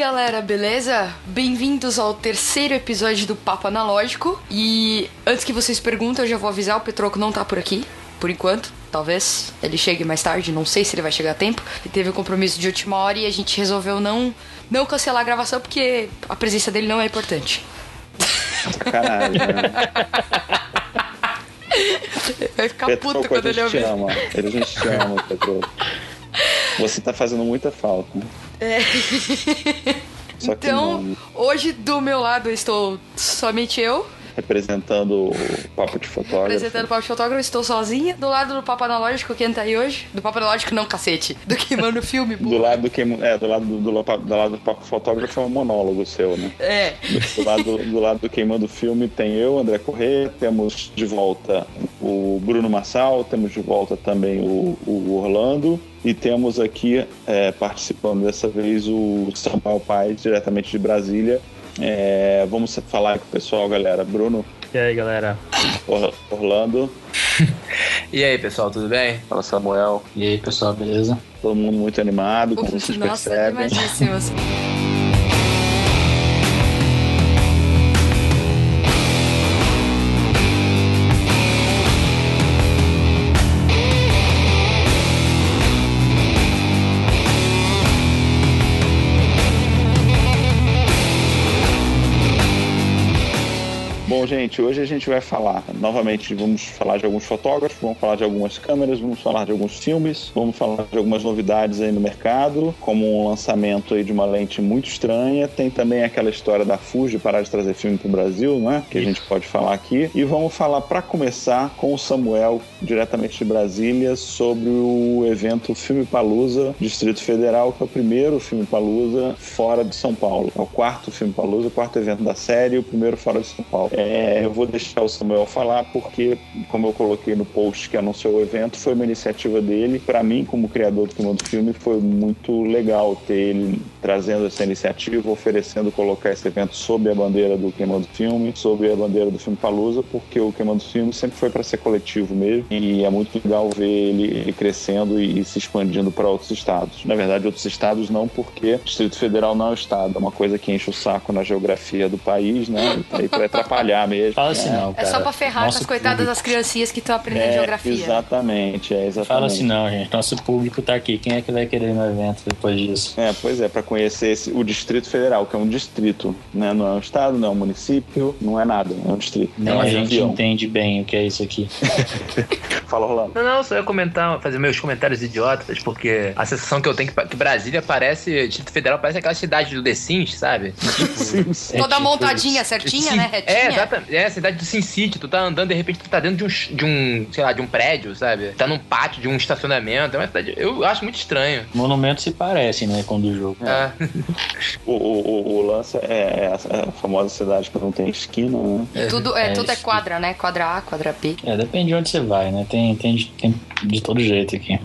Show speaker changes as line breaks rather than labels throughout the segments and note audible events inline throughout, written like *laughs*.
aí, galera, beleza? Bem-vindos ao terceiro episódio do Papo Analógico. E antes que vocês perguntem, eu já vou avisar: o Petroco não tá por aqui, por enquanto. Talvez ele chegue mais tarde, não sei se ele vai chegar a tempo. Ele teve um compromisso de última hora e a gente resolveu não, não cancelar a gravação porque a presença dele não é importante.
Sacanagem, né?
Vai ficar
Petroco,
puto quando ele ouvir.
ama. A gente te ama, Petro. Você tá fazendo muita falta. Que
Então, hoje do meu lado estou somente eu,
representando o papo de fotógrafo.
apresentando o Papo de Fotógrafo, estou sozinha. Do lado do Papo Analógico, quem tá aí hoje? Do Papo Analógico não, cacete. Do Queimando Filme,
Do
burro.
lado do, que, é, do lado do, do, do lado do papo fotógrafo é um monólogo seu, né?
É.
Do lado, do lado do Queimando Filme tem eu, André Corrêa, temos de volta o Bruno Massal, temos de volta também o, o Orlando e temos aqui é, participando dessa vez o Samuel Paz, diretamente de Brasília. É, vamos falar com o pessoal, galera. Bruno,
E aí, galera?
Or- Orlando, *laughs*
E aí, pessoal, tudo bem?
fala Samuel,
E aí, pessoal, beleza?
todo mundo muito animado, como vocês
Nossa,
percebem. Bom, gente, hoje a gente vai falar, novamente, vamos falar de alguns fotógrafos, vamos falar de algumas câmeras, vamos falar de alguns filmes, vamos falar de algumas novidades aí no mercado, como um lançamento aí de uma lente muito estranha, tem também aquela história da Fuji parar de trazer filme para o Brasil, né, que a gente pode falar aqui, e vamos falar, para começar, com o Samuel, diretamente de Brasília, sobre o evento Filme Palusa, Distrito Federal, que é o primeiro Filme Palusa fora de São Paulo. É o quarto Filme Palusa, o quarto evento da série, o primeiro fora de São Paulo. É, eu vou deixar o Samuel falar porque, como eu coloquei no post que anunciou o evento, foi uma iniciativa dele. Para mim, como criador do Filme do Filme, foi muito legal ter ele trazendo essa iniciativa, oferecendo colocar esse evento sob a bandeira do Queimando Filme, sob a bandeira do Filme Palusa, porque o Queimando Filme sempre foi para ser coletivo mesmo e é muito legal ver ele, crescendo e, se expandindo para outros estados. Na verdade, outros estados não, porque Distrito Federal não é um estado, é uma coisa que enche o saco na geografia do país, né? E para atrapalhar mesmo.
Fala assim não,
É
cara.
só pra ferrar
Nosso
com as coitadas
público-
das criancinhas que estão aprendendo
É,
geografia.
exatamente, é exatamente.
Fala assim não, gente. Nosso público tá aqui. Quem é que vai querer ir no evento depois disso?
É, pois é, para conhecer esse- o Distrito Federal, que é um distrito, né? Não é um estado, não é um município, não é nada, é um distrito.
Nem
é
a gente
avião.
entende bem o que é isso aqui. *laughs*
Fala, Rolando.
Não, não, só ia comentar, fazer meus comentários idiotas, porque a sensação que eu tenho é que, que Brasília parece, Distrito Federal parece aquela cidade do The Sims, sabe? *laughs*
Sim, sim.
Toda
É tipo
montadinha, certinha,
Sim,
né? Retinha.
É, exatamente. É a cidade do Sin City. Tu tá andando, de repente tu tá dentro de um, de um, sei lá, de um prédio, sabe? Tá num pátio de um estacionamento. É uma cidade, eu acho muito estranho.
Monumentos se parecem, né, com o do jogo.
É. *laughs*
O, o, o- o lance é, é a, a famosa cidade que não tem esquina, né?
E tudo é,
É
tudo é quadra, né? Quadra A, quadra B.
É, depende de onde você vai, né? Tem, tem, tem de todo jeito aqui.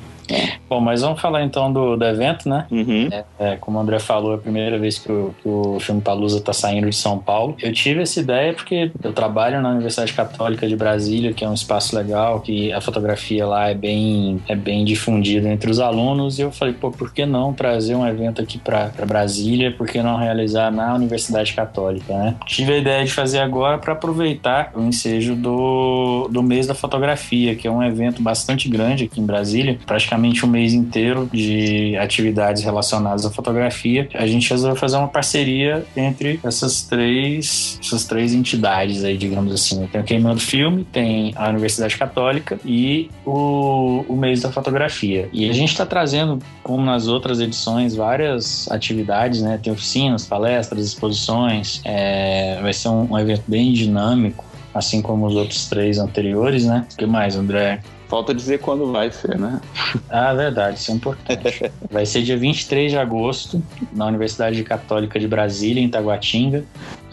Bom, mas vamos falar então do, do evento, né?
Uhum.
É, como o André falou, é a primeira vez que o, que o filme Palusa tá saindo de São Paulo. Eu tive essa ideia porque eu trabalho na Universidade Católica de Brasília, que é um espaço legal, que a fotografia lá é bem, é bem difundida entre os alunos, e eu falei, pô, por que não trazer um evento aqui para Brasília? Por que não realizar na Universidade Católica, né? Tive a ideia de fazer agora para aproveitar o ensejo do, do mês da fotografia, que é um evento bastante grande aqui em Brasília, praticamente um mês inteiro de atividades relacionadas à fotografia. A gente resolveu fazer uma parceria entre essas três, essas três entidades aí, digamos assim. Tem o Queimando Filme, tem a Universidade Católica e o, o mês da fotografia. E a gente está trazendo, como nas outras edições, várias atividades, né? Tem oficinas, palestras, exposições. É, vai ser um, um evento bem dinâmico, assim como os outros três anteriores, né? O que mais, André?
Falta dizer quando vai ser, né?
Ah, verdade, isso é importante. *laughs* Vai ser dia 23 de agosto, na Universidade Católica de Brasília, em Taguatinga.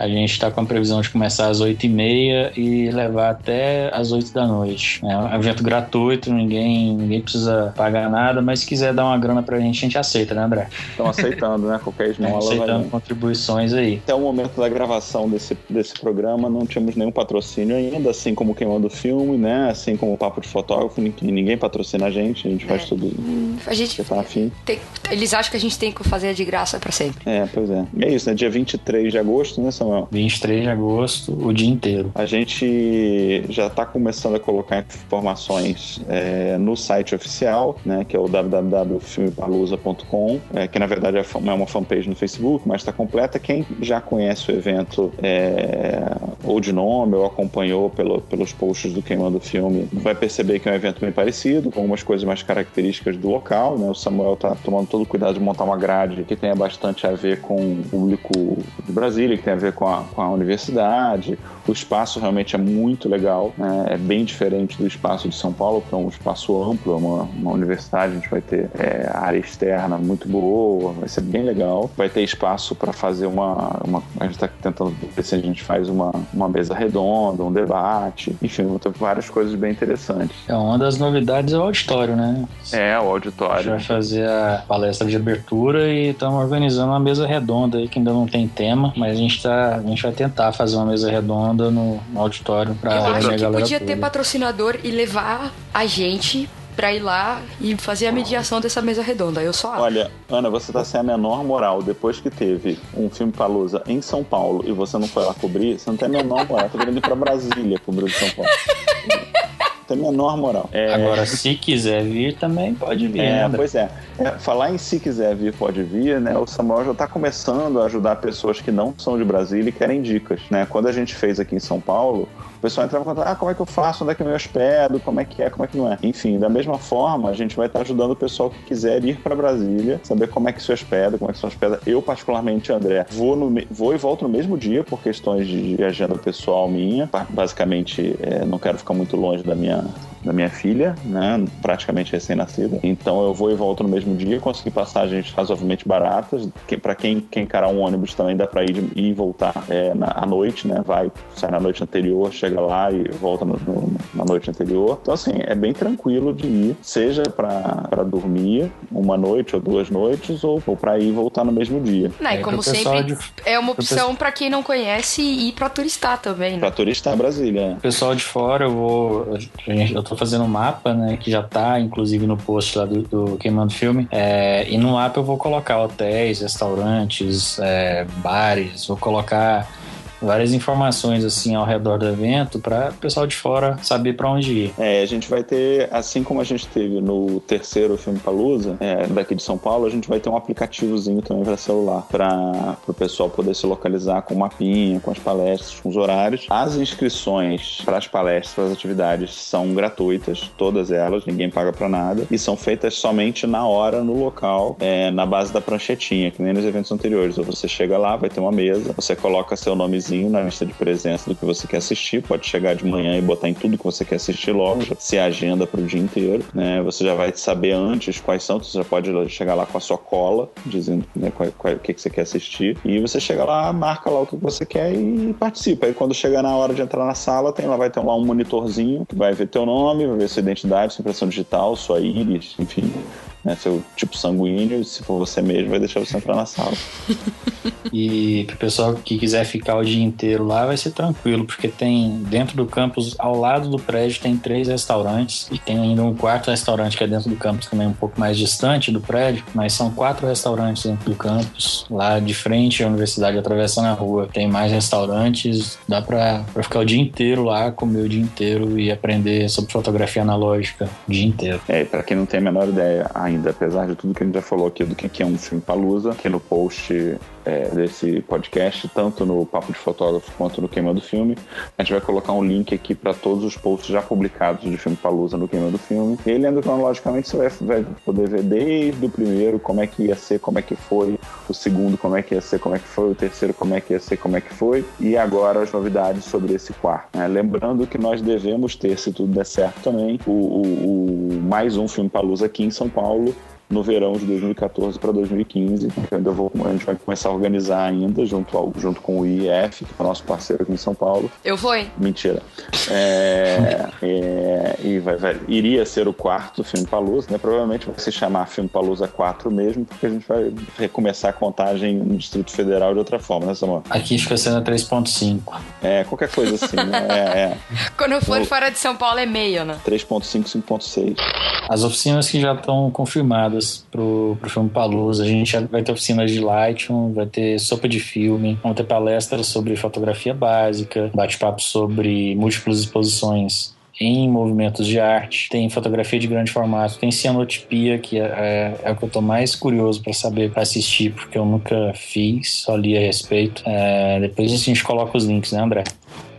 A gente está com a previsão de começar às 8h30 e levar até às 8 da noite. É um evento gratuito, ninguém, ninguém precisa pagar nada, mas se quiser dar uma grana pra gente, a gente aceita, né, André?
Estão aceitando, né? Qualquer *laughs* esmola vai
aceitando
bem.
contribuições aí.
Até o momento da gravação desse, desse programa, não tínhamos nenhum patrocínio ainda, assim como Queimando o Filme, né? Assim como o Papo de Fotógrafo ninguém, patrocina a gente, a gente faz
É.
tudo.
Hum, A gente
tá afim?
tem- eles acham que a gente tem que fazer de graça pra sempre.
É, pois é. E é isso, né? Dia 23 de agosto, né, Samuel?
23 de agosto, o dia inteiro.
A gente já está começando a colocar informações é, no site oficial, né, que é o www.filmepalusa.com, é, que na verdade é fa- é uma fanpage no Facebook, mas está completa. Quem já conhece o evento é, ou de nome ou acompanhou pelo- pelos posts do Queimando o Filme vai perceber que é um evento bem parecido, com algumas coisas mais características do local. Né? O Samuel está tomando todo o cuidado de montar uma grade que tenha bastante a ver com o público de Brasília, que tem a ver com a, com a universidade. O espaço realmente é muito legal, né? é bem diferente do espaço de São Paulo, que é um espaço amplo, é uma, uma universidade, a gente vai ter é, área externa muito boa, vai ser bem legal. Vai ter espaço para fazer uma, uma- A gente está tentando ver se a gente faz uma, uma mesa redonda, um debate, enfim, vão ter várias coisas bem interessantes.
É uma das novidades é o auditório, né?
É, o
A gente
auditório.
vai fazer a palestra de abertura e estamos organizando uma mesa redonda aí que ainda não tem tema, mas a gente, a gente vai tentar fazer uma mesa redonda no, no auditório para
Eu acho
reunir a
que
galera
podia
toda.
ter patrocinador e levar a gente pra ir lá e fazer a mediação dessa mesa redonda. Eu só acho.
Olha, Ana, você tá sem a menor moral. Depois que teve um filme Palusa em São Paulo e você não foi lá cobrir, você não tem a menor moral. Tá querendo ir pra Brasília cobrir de São Paulo. *laughs* Tem a menor moral. É,
Agora, se quiser vir, também pode vir.
É,
né?
pois é. É, Falar em se quiser vir, pode vir, né? O Samuel já está começando a ajudar pessoas que não são de Brasília e querem dicas, né? Quando a gente fez aqui em São Paulo, pessoal entrava e contava, ah, como é que eu faço, onde é que eu me hospedo, como é que é, como é que não é. Enfim, da mesma forma, a gente vai estar ajudando o pessoal que quiser ir para Brasília, saber como é que se hospeda, como é que se hospeda. Eu, particularmente, André, vou, no vou e volto no mesmo dia por questões de, agenda pessoal minha. Ba- Basicamente, é, não quero ficar muito longe da minha da minha filha, né, praticamente recém-nascida. Então eu vou e volto no mesmo dia, consegui passagens razoavelmente baratas. Que, para quem quem encarar um ônibus também dá para ir, de- ir e voltar é, na, à noite, né? Vai, sai na noite anterior, chega lá e volta no- no- na noite anterior. Então assim, é bem tranquilo de ir, seja para dormir uma noite ou duas noites ou, ou para ir e voltar no mesmo dia.
Né,
É,
como
pessoal
sempre,
de-
é uma opção pra quem não conhece e ir pra turistar também, né?
Para turista é Brasília. né?
Pessoal de fora, eu vou. Eu tô fazendo um mapa, né? Que já tá, inclusive, no post lá do, do Queimando Filme. É, e no mapa eu vou colocar hotéis, restaurantes, é, bares, vou colocar várias informações assim ao redor do evento para o pessoal de fora saber para onde ir.
É, a gente vai ter, assim como a gente teve no terceiro filme Palusa, é, daqui de São Paulo, a gente vai ter um aplicativozinho também para celular, para o pessoal poder se localizar com o mapinha, com as palestras, com os horários. As inscrições para as palestras, para as atividades, são gratuitas, todas elas, ninguém paga para nada, e são feitas somente na hora, no local, é, na base da pranchetinha, que nem nos eventos anteriores. Ou você chega lá, vai ter uma mesa, você coloca seu nomezinho na lista de presença do que você quer assistir, pode chegar de manhã e botar em tudo que você quer assistir logo, já se agenda para o dia inteiro, né? Você já vai saber antes quais são, você já pode chegar lá com a sua cola, dizendo né, qual, qual- o que, que você quer assistir, e você chega lá, marca lá o que você quer e participa. Aí quando chegar na hora de entrar na sala, tem lá, vai ter lá um monitorzinho que vai ver teu nome, vai ver sua identidade, sua impressão digital, sua íris, enfim. Né, seu tipo sanguíneo, se for você mesmo, vai deixar você entrar na sala. *laughs*
E pro pessoal que quiser ficar o dia inteiro lá, vai ser tranquilo, porque tem dentro do campus, ao lado do prédio, tem três restaurantes e tem ainda um quarto restaurante que é dentro do campus também, um pouco mais distante do prédio, mas são quatro restaurantes dentro do campus, lá de frente à universidade, atravessando a rua. Tem mais restaurantes, dá pra, pra ficar o dia inteiro lá, comer o dia inteiro e aprender sobre fotografia analógica o dia inteiro.
É, para quem não tem a menor ideia ainda, apesar de tudo que a gente já falou aqui do que que é um filme Palusa, aqui no post é, desse podcast, tanto no Papo de Fotógrafo quanto no Queimando Filme, a gente vai colocar um link aqui para todos os posts já publicados de filme Palusa no Queimando Filme. E aí, lendo cronologicamente, você vai, vai poder ver desde o primeiro como é que ia ser, como é que foi, o segundo como é que ia ser, como é que foi, o terceiro como é que ia ser, como é que foi, e agora as novidades sobre esse quarto. né? Lembrando que nós devemos ter, se tudo der certo também, o, o- o mais um filme Palusa aqui em São Paulo no verão de 2014 para 2015. Que ainda vou, a gente vai começar a organizar ainda, junto, ao, junto com o IF, que é o nosso parceiro aqui em São Paulo.
Eu vou, hein?
Mentira. É, é, e vai, vai, iria ser o quarto filme Palusa, né? Provavelmente vai se chamar Filme Palusa 4 mesmo, porque a gente vai recomeçar a contagem no Distrito Federal de outra forma, né, Samuel?
Aqui fica sendo 3.5.
É, qualquer coisa assim, né? É, é. *laughs*
Quando for fora de São Paulo é meio, né?
3.5, 5.6.
As oficinas que já estão confirmadas pro, pro filme Palusa, a gente vai ter oficinas de Lightroom, vai ter sopa de filme, vão ter palestras sobre fotografia básica, bate-papo sobre múltiplas exposições em movimentos de arte, tem fotografia de grande formato, tem cianotipia, que é, é, é o que eu tô mais curioso para saber, para assistir, porque eu nunca fiz, só li a respeito. É, depois a gente coloca os links, né, André?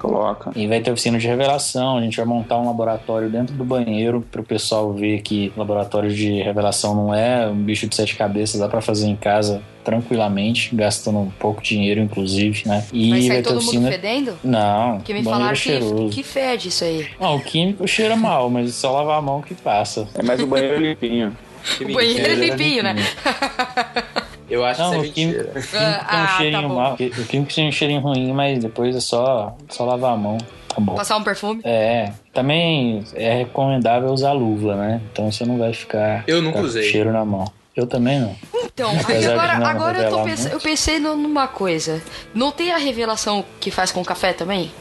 Coloca.
E vai ter oficina de revelação, a gente vai montar um laboratório dentro do banheiro para o pessoal ver que laboratório de revelação não é um bicho de sete cabeças, dá para fazer em casa tranquilamente, gastando um pouco de dinheiro, inclusive, né?
E vai sair vai todo oficina... mundo fedendo?
Não.
Porque me falaram que, que fede isso aí.
Não, o químico cheira mal, mas é só lavar a mão que passa.
É mais o banheiro limpinho.
o banheiro é limpinho, né? *laughs*
Eu acho
não,
que
isso é o químico, o químico tem um ah, tá cheirinho tá mal. O químico tem um cheirinho ruim, mas depois é só, só lavar a mão. Tá bom.
Passar um perfume?
É. Também é recomendável usar luva, né? Então você não vai ficar,
eu nunca usei.
cheiro na mão. Eu também não.
Então, agora, agora eu, tô pens eu pensei numa coisa. Não tem a revelação que faz com café também?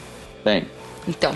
Tem.
Então,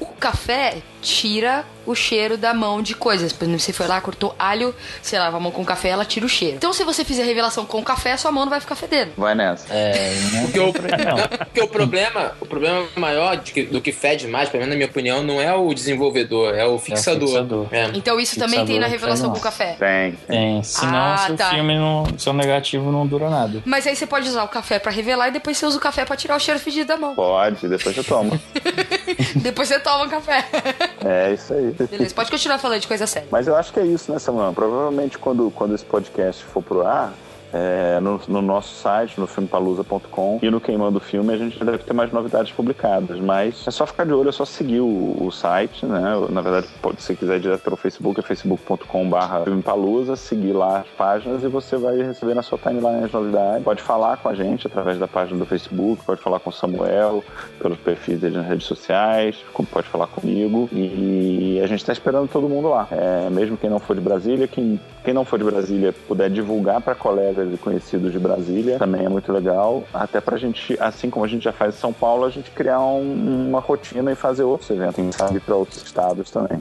o café tira o cheiro da mão de coisas. Por exemplo, você foi lá, cortou alho, você lava a mão com café, ela tira o cheiro. Então, se você fizer revelação com café, sua mão não vai ficar fedendo.
Vai nessa.
É,
não porque, o, não, porque o problema, o problema maior que, do que fede mais, pelo menos na minha opinião, não é o desenvolvedor, é o fixador. É o fixador.
É. Então isso fixador também tem na revelação com café?
Tem.
Tem. Senão ah, seu tá. filme não, seu negativo não dura nada.
Mas aí você pode usar o café para revelar e depois você usa o café para tirar o cheiro fedido da mão.
Pode, depois você toma. *laughs*
depois você toma o café. *laughs*
É isso aí.
Beleza, pode continuar falando de coisa séria.
Mas eu acho que é isso, né, Samuel? Provavelmente quando, quando esse podcast for pro ar, é, no, no, nosso site, no filmepalusa.com e no Queimando o Filme, a gente deve ter mais novidades publicadas. Mas é só ficar de olho, é só seguir o, o site, né? Na verdade, pode, se quiser direto pelo Facebook, é facebook.com.br filmepalusa, seguir lá as páginas e você vai receber na sua timeline as novidades. Pode falar com a gente através da página do Facebook, pode falar com o Samuel, pelos perfis dele nas redes sociais, pode falar comigo. E a gente está esperando todo mundo lá. É, mesmo quem não for de Brasília, quem, quem não for de Brasília puder divulgar para colegas e conhecidos de Brasília, também é muito legal. Até pra gente, assim como a gente já faz em São Paulo, a gente criar um, uma rotina e fazer outros eventos, quem sabe para outros estados também.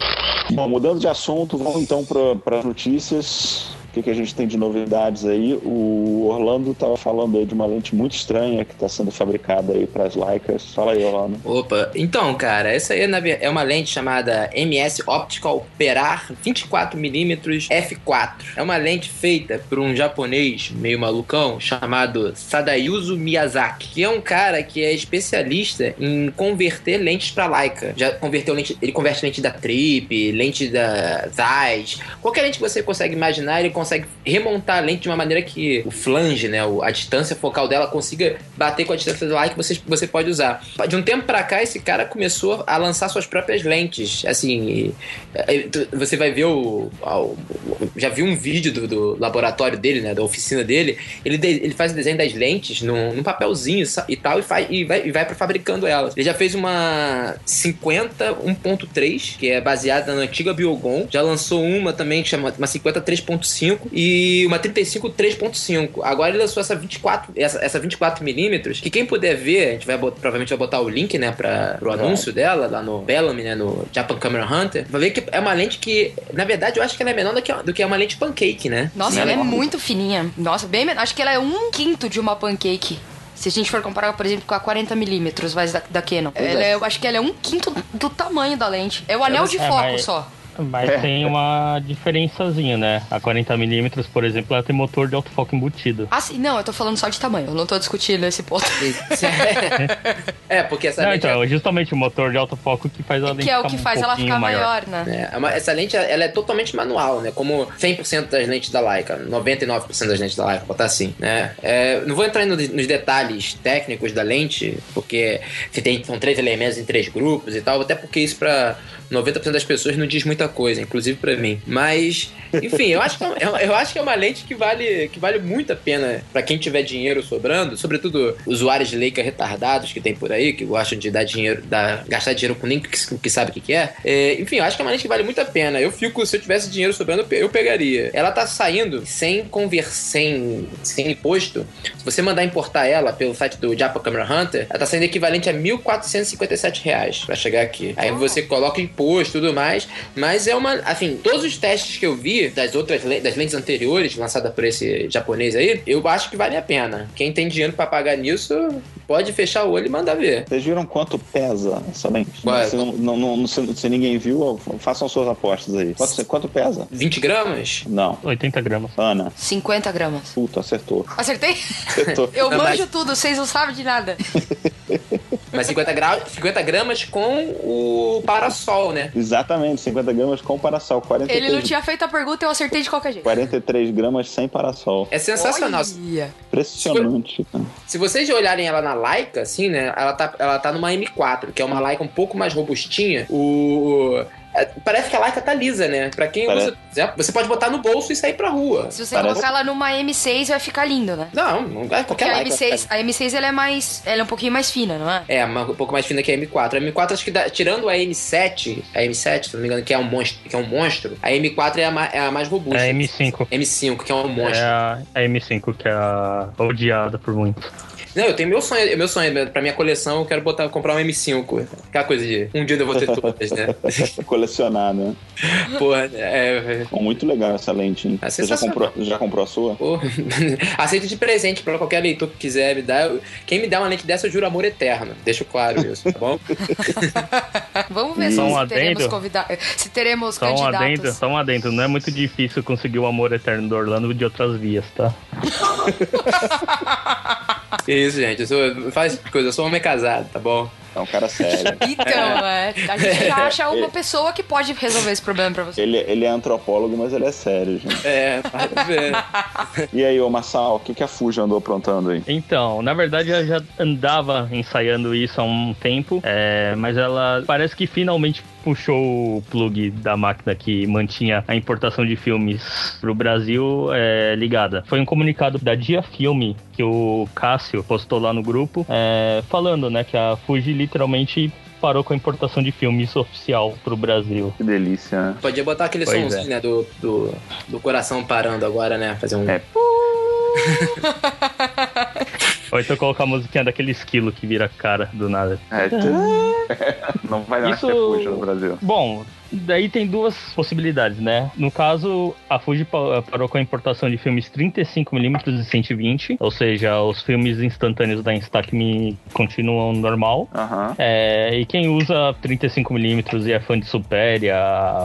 Bom, mudando de assunto, vamos então para as notícias que, que a gente tem de novidades aí? O Orlando estava falando aí de uma lente muito estranha que está sendo fabricada aí para as Leicas. Fala aí, Orlando.
Opa, então, cara, essa aí é uma lente chamada MS Optical Perar 24mm f4. É uma lente feita por um japonês meio malucão chamado Sadayuzo Miyazaki, que é um cara que é especialista em converter lentes para Leica. Já converteu lente, ele converte lente da Trip, lente da Zeiss, qualquer lente que você consegue imaginar, ele consegue remontar a lente de uma maneira que o flange, né, a distância focal dela consiga bater com a distância do ar que você, você pode usar. De um tempo para cá, esse cara começou a lançar suas próprias lentes. Assim, você vai ver o, já viu um vídeo do, do, laboratório dele, né, da oficina dele. Ele, ele faz o desenho das lentes num, num papelzinho e tal e, faz, e vai, e vai fabricando elas. Ele já fez uma 50 1.3 que é baseada na antiga Biogon. Já lançou uma também que chama uma 50 3.5 e uma 35 3.5. Agora ele lançou essa 24, essa, essa 24 milímetros, que quem puder ver, a gente vai botar, provavelmente vai botar o link, né, para o anúncio é. dela lá no Bellamy, né, no Japan Camera Hunter. Vai ver que é uma lente que, na verdade, eu acho que ela é menor do que, do que uma lente pancake, né?
Nossa, ela é, é muito fininha. Nossa, bem menor. Acho que ela é um quinto de uma pancake. Se a gente for comparar, por exemplo, com a 40mm da, da Canon. Ela é, eu acho que ela é um quinto do tamanho da lente. É o anel de é, foco mas... só.
Mas é. tem uma diferençazinha, né? A 40mm, por exemplo, ela tem motor de autofoco embutido.
Ah, sim. Não, eu tô falando só de tamanho. Eu não tô discutindo esse ponto. *laughs*
é, porque essa
não,
lente...
Então, é justamente o motor de autofoco que faz a lente
Que é o que faz um ela ficar maior, maior
né? É, essa lente, ela é totalmente manual, né? Como 100% das lentes da Leica. 99% das lentes da Leica, botar assim, né? É, não vou entrar nos detalhes técnicos da lente, porque você tem, são três elementos em três grupos e tal, até porque isso pra 90% das pessoas não diz muita coisa, inclusive pra mim. Mas, enfim, eu acho que é, eu acho que é uma lente que vale, que vale muito a pena pra quem tiver dinheiro sobrando, sobretudo usuários de Leica retardados que tem por aí, que gostam de dar dinheiro, dar, gastar dinheiro com nem que, que sabe o que, que é. é. Enfim, eu acho que é uma lente que vale muito a pena. Eu fico, se eu tivesse dinheiro sobrando, eu pegaria. Ela tá saindo sem conversão, sem, sem imposto. Se você mandar importar ela pelo site do Japa Camera Hunter, ela tá saindo equivalente a 1.457 reais pra chegar aqui. Aí você coloca imposto e tudo mais, mas é uma, assim, todos os testes que eu vi das outras das lentes anteriores lançadas por esse japonês aí, eu acho que vale a pena. Quem tem dinheiro para pagar nisso, pode fechar o olho e mandar ver.
Vocês viram quanto pesa essa lente? É? Se, não, não, não, se, se, ninguém viu, façam suas apostas aí. Quanto, quanto pesa?
20 gramas?
Não.
80 gramas.
Ana.
50 gramas.
Puta, acertou.
Acertei?
Acertou.
eu manjo mas... tudo, vocês não sabem de nada. *laughs*
Mas 50, gra... 50 gramas com o parasol, né?
Exatamente, 50 gramas com parasol. 43...
Ele não tinha feito a pergunta, eu acertei de qualquer jeito.
43 gramas sem parasol.
É sensacional.
Olha.
Impressionante.
Se, se vocês olharem ela na Leica, assim, né? Ela tá, ela tá numa M4, que é uma Leica um pouco mais robustinha. O parece que a Leica tá lisa, né? Pra quem Parece... usa. Você pode botar no bolso e sair pra rua.
Se você Parece... colocar ela numa M6, vai ficar lindo, né?
Não, não é qualquer
a M6, a M6 ela é mais. Ela é um pouquinho mais fina, não é?
É, um pouco mais fina que a M4. A M4, acho que dá, tirando a M7, a M7, se não me engano, que é um monstro, que é um monstro, a M4 é a, é a mais robusta.
É a M5.
M5, que é um monstro. É
a, a M5, que é a odiada por muitos.
Não, eu tenho meu sonho, meu sonho, pra minha coleção, eu quero botar, comprar um M5. Aquela coisa de um dia eu vou ter todas, né? *laughs*
Colecionar, né?
Porra, é.
Muito legal essa lente, hein? É Você já comprou, já comprou a sua?
Porra. *laughs* Aceito de presente pra qualquer leitor que quiser me dar. Quem me dá uma lente dessa, eu juro amor eterno. Deixo claro isso, tá bom? *laughs*
Vamos ver só se teremos convidados. Se teremos
só
candidatos.
Um adendo, só um adendo. Não é muito difícil conseguir o amor eterno do Orlando de outras vias, tá?
Isso, gente. Eu sou, faz coisa, eu sou homem casado, tá bom?
É um cara sério. *laughs*
Então, é. A gente já *laughs* acha uma pessoa que pode resolver esse problema pra você.
Ele, ele é antropólogo, mas ele é sério, gente.
É, pode ver. *laughs*
e aí, ô Massal, o que, que a Fuji andou aprontando aí?
Então, na verdade, ela já andava ensaiando isso há um tempo, é, mas ela parece que finalmente puxou o plug da máquina que mantinha a importação de filmes pro Brasil é, ligada. Foi um comunicado da Dia Filme que o Cássio postou lá no grupo, é, falando, né, que a Fuji literalmente parou com a importação de filmes oficial pro Brasil.
Que delícia, né?
Podia botar aquele pois somzinho, é. né, do, do, do coração parando agora, né? Fazer um... É. *laughs*
Ou então colocar a musiquinha daquele esquilo que vira cara do nada.
É, *laughs* não vai dar Isso... no Brasil.
Bom, daí tem duas possibilidades, né? No caso, a Fuji parou com a importação de filmes 35mm e 120, ou seja, os filmes instantâneos da Instax continuam normal.
Uhum.
É, e quem usa 35mm e é fã de Superia,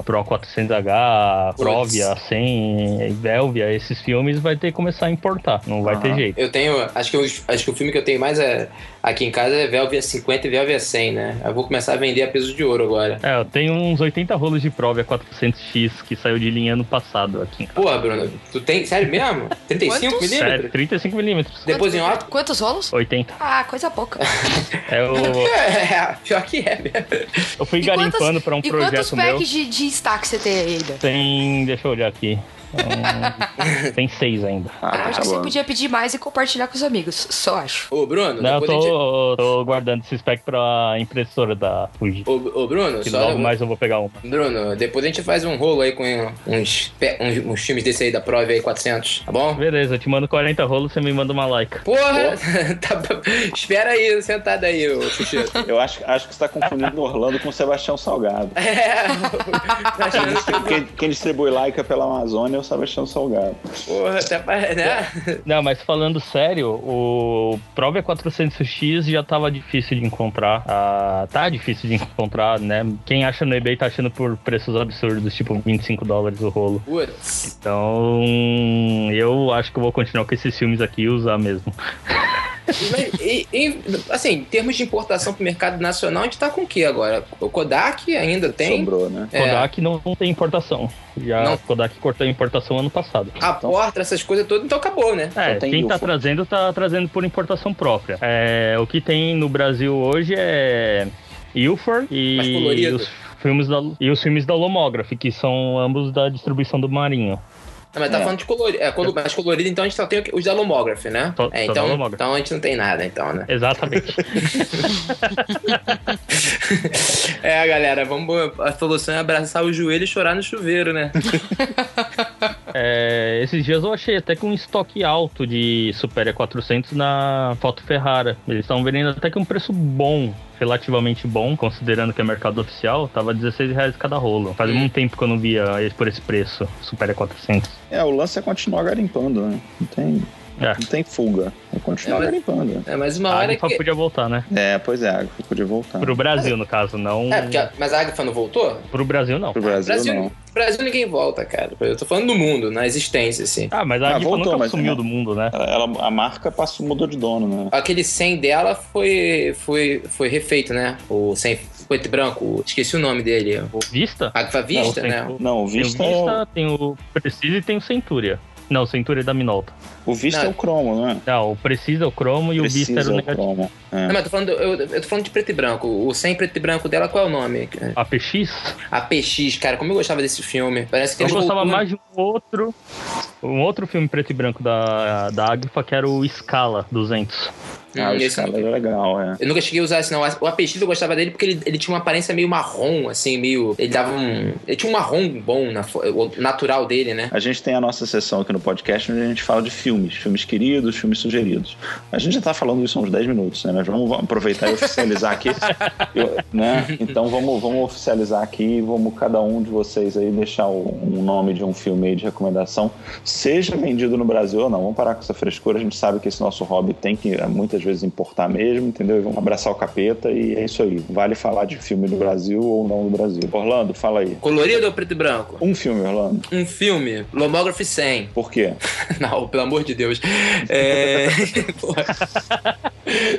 Pro 400H, Provia, 100, Velvia, esses filmes vai ter que começar a importar, não vai ter jeito.
Eu tenho, acho que, eu, acho que o filme que eu tenho mais é aqui em casa é Velvia 50 e Velvia 100, né? Eu vou começar a vender a peso de ouro agora.
É, eu tenho uns 80 rolos de Provia 400X que saiu de linha ano passado aqui em casa.
Porra, Bruno, tu tem, sério mesmo? *laughs* 35 milímetros? Sério,
35 milímetros.
Depois em
óculos? Quantos rolos?
80.
Ah, coisa pouca. *laughs*
é o...
É, pior que é mesmo.
Eu fui e garimpando quantos, pra um projeto meu. E quantos
packs de, de stack você tem ainda?
Tem, deixa eu olhar aqui. Hum, tem seis ainda.
Ah, eu acho tá que você podia pedir mais e compartilhar com os amigos. Só acho.
Ô, Bruno.
Não, eu tô, gente... tô, guardando esse spec pra impressora da Fuji.
Ô, ô Bruno,
que só. Logo mais eu vou pegar um.
Bruno, depois a gente faz um rolo aí com uns, uns, uns filmes desse aí da Prove aí, 400, tá bom?
Beleza, eu te mando 40 rolos, você me manda uma like.
Porra! *laughs* tá, espera aí, sentado aí, ô. *laughs*
Eu acho, acho que você tá confundindo Orlando com Sebastião Salgado.
É. *laughs*
quem, quem distribui like é pela Amazônia eu estava achando salgado.
Porra, até parece, né?
Não, mas falando sério, o Provia 400X já tava difícil de encontrar. Ah, tá difícil de encontrar, né? Quem acha no eBay tá achando por preços absurdos, tipo 25 dólares o rolo.
Putz.
Então, eu acho que eu vou continuar com esses filmes aqui e usar mesmo. *laughs*
e, e, assim, em termos de importação para o mercado nacional, a gente está com o que agora? O Kodak ainda tem?
Sobrou, né?
É. Kodak não, não tem importação. Já não. Kodak cortou a importação ano passado.
A então, porta, essas coisas todas, então acabou, né?
É, quem está trazendo, está trazendo por importação própria. É, o que tem no Brasil hoje é Ilford e.
Os
filmes da, e os filmes da Lomography, que são ambos da distribuição do Marinho.
Não, mas tá
É.
falando de colorido. É, quando mais colorido, então a gente só tem os da Lomography, né?
Só-
é, então, então a gente não tem nada, então, né?
Exatamente. *laughs*
É, galera, vamos. A solução é abraçar o joelho e chorar no chuveiro, né? *laughs*
É, esses dias eu achei até que um estoque alto de Superia 400 na Foto Ferrara. Eles estão vendendo até que um preço bom, relativamente bom, considerando que é mercado oficial, tava 16 reais cada rolo. Faz
Hum.
muito tempo que eu não via por esse preço, Superia 400.
É, o lance é continuar garimpando, né? Não tem,
É.
não tem fuga. É continuar
É, mas-
garimpando.
É, mas uma
A
hora
Agfa
que.
podia voltar, né?
É, pois é, Agfa podia voltar.
Pro Brasil, no caso, não.
É, porque a- mas a Agfa não voltou?
Pro Brasil, não.
Pro Brasil,
Brasil,
não.
Brasil ninguém volta, cara. Eu tô falando do mundo, na existência, assim.
Ah, mas a
Ah,
Agfa
voltou,
nunca
mas
sumiu
não.
do mundo, né?
Ela, ela- a marca passou, mudou de dono, né?
Aquele 100 dela foi, foi, foi refeito, né? O 100 preto e branco, esqueci o nome dele. O
Vista?
Agfa Vista,
Não,
né?
Não, o
Tem o
Vista, é,
Vista, tem o Precisa e tem o Centúria. Não, o Centúria é da Minolta.
o Vista
Não.
é o cromo, né?
Não, o Precisa é o cromo e o Vista
Precisa
era o
é o
negativo.
cromo. É.
Não, mas eu tô, falando, eu, eu tô falando de preto e branco. O 100 preto e branco dela, qual é o nome?
A PX?
A PX, cara, como eu gostava desse filme. Parece que
Eu gostava
voltou-
mais de um outro. Um outro filme preto e branco da, da Agfa, que era o Scala 200.
Ah, o
esse-
escala era legal, é.
Eu nunca cheguei a usar esse, não. O APX eu gostava dele porque ele, ele tinha uma aparência meio marrom, assim, meio. Ele dava um. Ele tinha um marrom bom, na, o natural dele, né?
A gente tem a nossa sessão aqui no podcast onde a gente fala de filmes, filmes queridos, filmes sugeridos. A gente já tá falando isso há uns 10 minutos, né? Nós vamos aproveitar e oficializar aqui. *laughs* Eu- né? Então vamos, vamos oficializar aqui, vamos cada um de vocês aí deixar o- um nome de um filme aí de recomendação, seja vendido no Brasil ou não. Vamos parar com essa frescura, a gente sabe que esse nosso hobby tem que eh, muitas vezes importar mesmo, entendeu? E vamos abraçar o capeta e é isso aí. Vale falar de filme do Brasil ou não do Brasil. Orlando, fala aí.
Colorido ou preto e branco?
Um filme, Orlando.
Um filme, Lomography 100.
Por quê? *laughs*
Não, pelo amor de Deus. É.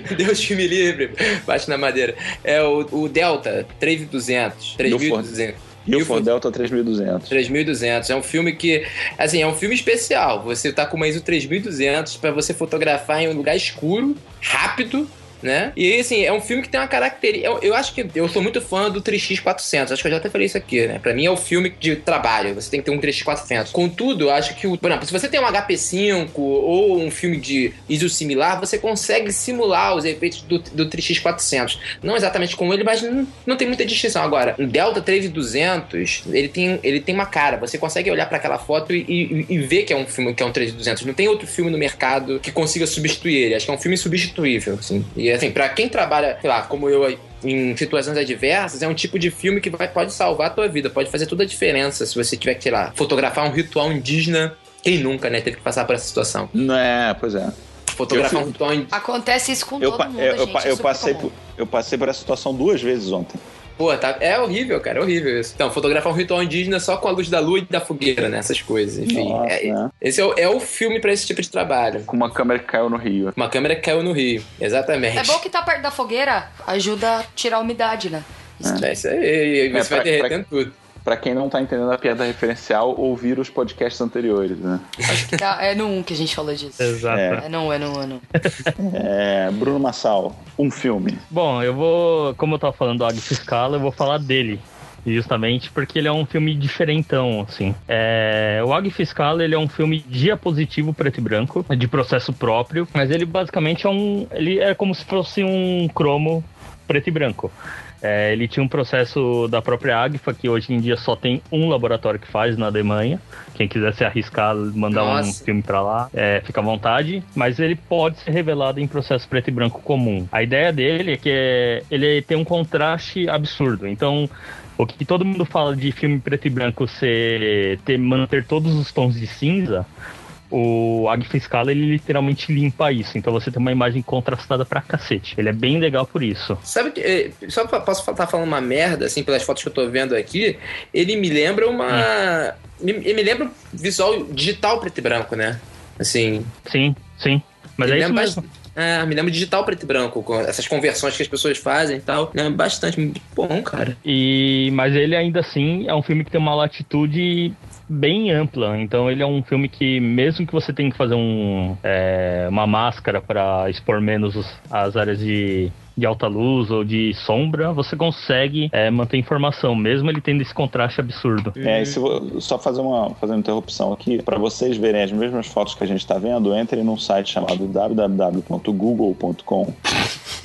*laughs* Deus que me livre. Bate na madeira. É o, o Delta, 3.200. 3.200.
E o
Ilford-
For Delta 3200.
3200. É um filme que, assim, é um filme especial. Você tá com uma ISO 3200 pra você fotografar em um lugar escuro, rápido, né? E assim, é um filme que tem uma característica. Eu, eu acho que eu sou muito fã do 3x400. Acho que eu já até falei isso aqui, né? Pra mim é o filme de trabalho. Você tem que ter um 3x400. Contudo, eu acho que, o, por exemplo, se você tem um HP5 ou um filme de ISO similar, você consegue simular os efeitos do, do 3x400. Não exatamente com ele, mas não, não tem muita distinção. Agora, um Delta 3200, ele tem, ele tem uma cara. Você consegue olhar pra aquela foto e, e, e ver que é um filme que é um 3200. Não tem outro filme no mercado que consiga substituir ele. Acho que é um filme substituível, assim. E assim, pra quem trabalha, sei lá, como eu aí, em situações adversas, é um tipo de filme que vai, pode salvar a tua vida, pode fazer toda a diferença se você tiver que, sei lá, fotografar um ritual indígena. Quem nunca, né, teve que passar por essa situação?
Não é, pois é.
Fotografar
Eu
um ritual indígena.
Acontece isso com
Eu,
todo mundo,
eu, eu
gente. é
eu
super
passei
comum.
por, eu passei por essa situação duas vezes ontem.
Pô, tá, é horrível, cara, é horrível isso. Então, fotografar um ritual indígena só com a luz da lua e da fogueira, né? Essas coisas, enfim.
Nossa,
é-
né?
Esse é o, é o filme pra esse tipo de trabalho.
Com uma câmera que caiu no rio.
Uma câmera que caiu no rio, exatamente.
É bom que tá perto da fogueira, ajuda a tirar a umidade, né?
É isso aí, e você
É,
vai
pra-
derretendo tudo.
Pra quem não tá entendendo a piada referencial, ouvir os podcasts anteriores, né?
Acho que tá- é no 1 que a gente falou disso.
Exato.
É.
É no 1, é no 1, é no 1.
É, Bruno Massal, um filme.
Bom, eu vou. Como eu tava falando do Agfa Scala, eu vou falar dele. Justamente porque ele é um filme diferentão, assim. É, o Agfa Scala, ele é um filme diapositivo preto e branco, de processo próprio, mas ele basicamente é um... Ele é como se fosse um cromo preto e branco. É, ele tinha um processo da própria Agfa, que hoje em dia só tem um laboratório que faz na Alemanha. Quem quiser se arriscar, mandar um
Nossa.
filme pra lá, é, fica à vontade. Mas ele pode ser revelado em processo preto e branco comum. A ideia dele é que é- ele tem um contraste absurdo. Então, o que todo mundo fala de filme preto e branco ser ter, manter todos os tons de cinza, o Agfa Scala ele literalmente limpa isso. Então você tem uma imagem contrastada pra cacete. Ele é bem legal por isso.
Sabe que. eh, Só posso estar falando uma merda, assim, pelas fotos que eu tô vendo aqui. Ele me lembra uma. Me, ele me lembra um visual digital preto e branco, né? Assim.
Sim, sim. Mas
ele
é isso
lembra
mesmo.
bast- É, me lembra digital preto e branco, com essas conversões que as pessoas fazem e tal. É bastante bom, cara.
E, mas ele ainda assim é um filme que tem uma latitude bem ampla. Então ele é um filme que, mesmo que você tenha que fazer um, é, uma máscara para expor menos os- as áreas de, de alta luz ou de sombra, você consegue é, manter informação, mesmo ele tendo esse contraste absurdo.
É, vou, só fazer uma, fazer uma interrupção aqui, para vocês verem as mesmas fotos que a gente está vendo, entrem num site chamado www.google.com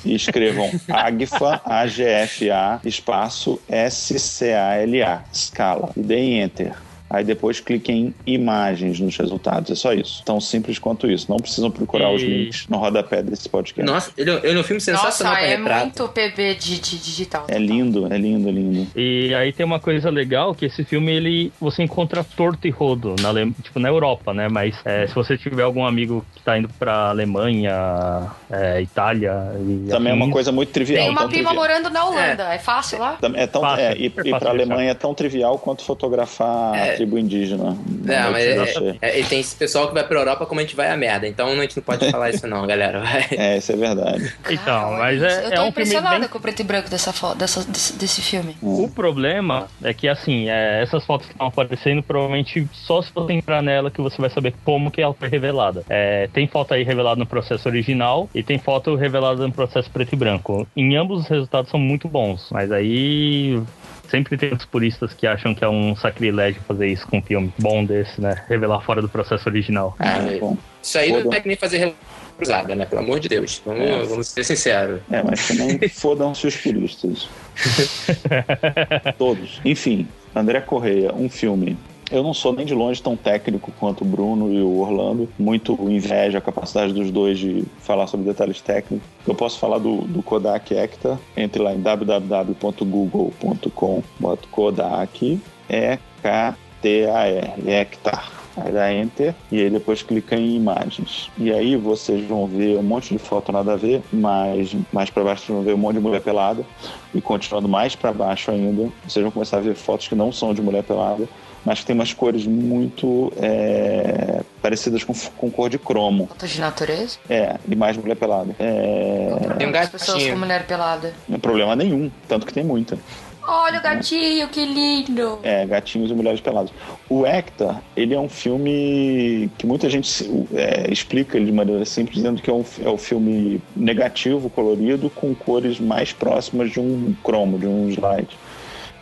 e escrevam *laughs* AGFA, A-G-F-A, espaço S-C-A-L-A, escala, e deem Enter. Aí depois cliquem em imagens nos resultados. É só isso. Tão simples quanto isso. Não precisam procurar
E-
os links no rodapé desse podcast.
Nossa, ele, ele é um filme sensacional
Nossa, é
retrato.
muito PB de, de digital.
É lindo, é lindo, é lindo.
E aí tem uma coisa legal que esse filme ele você encontra torto e rodo na tipo na Europa, né? Mas é, se você tiver algum amigo que tá indo pra Alemanha, é, Itália e
Também é uma coisa muito trivial.
Tem uma prima
trivial.
morando na Holanda. É, fácil lá?
É tão,
Fácil,
é, e, e para. Alemanha é tão trivial quanto fotografar
É.
tribo indígena.
Não, mas é, é, tem esse pessoal que vai pra Europa como a gente vai a merda. Então a gente não pode falar isso não, galera. Vai. *laughs*
É, isso é verdade.
Então,
Cara,
mas é.
Eu
é
tô
um filme
impressionada
bem
com o preto e branco dessa fo- dessa, desse, desse filme.
O problema é que, assim, é, essas fotos que estão aparecendo, provavelmente só se você entrar nela que você vai saber como que ela foi revelada. É, tem foto aí revelada no processo original e tem foto revelada no processo preto e branco. Em ambos os resultados são muito bons, mas aí sempre tem os puristas que acham que é um sacrilégio fazer isso com um filme bom desse, né? Revelar fora do processo original.
Ah,
É, bom.
Isso aí não
Foda.
tem que nem fazer cruzada, né? Pelo amor de Deus. Vamos,
É.
vamos ser sinceros.
É, mas também *laughs* fodam-se os puristas. *laughs* Todos. Enfim, André Correia, um filme. Eu não sou nem de longe tão técnico quanto o Bruno e o Orlando. Muito invejo a capacidade dos dois de falar sobre detalhes técnicos. Eu posso falar do, do Kodak Ekta. Entre lá em www.google.com. Kodak E-K-T-A-R. Hectar. Aí dá Enter e aí depois clica em imagens. E aí vocês vão ver um monte de foto nada a ver, mas mais para baixo vocês vão ver um monte de mulher pelada. E continuando mais para baixo ainda, vocês vão começar a ver fotos que não são de mulher pelada, mas que tem umas cores muito é, parecidas com, com cor de cromo.
Foto de natureza?
É, e mais mulher pelada. É,
Tem um
As pessoas
gatinho.
com mulher pelada.
não é problema nenhum, tanto que tem muita.
Olha o gatinho, que lindo!
É, Gatinhos e Mulheres Peladas. O Hector, ele é um filme que muita gente é, explica ele de maneira simples, dizendo que é um, é um filme negativo, colorido, com cores mais próximas de um cromo, de um slide.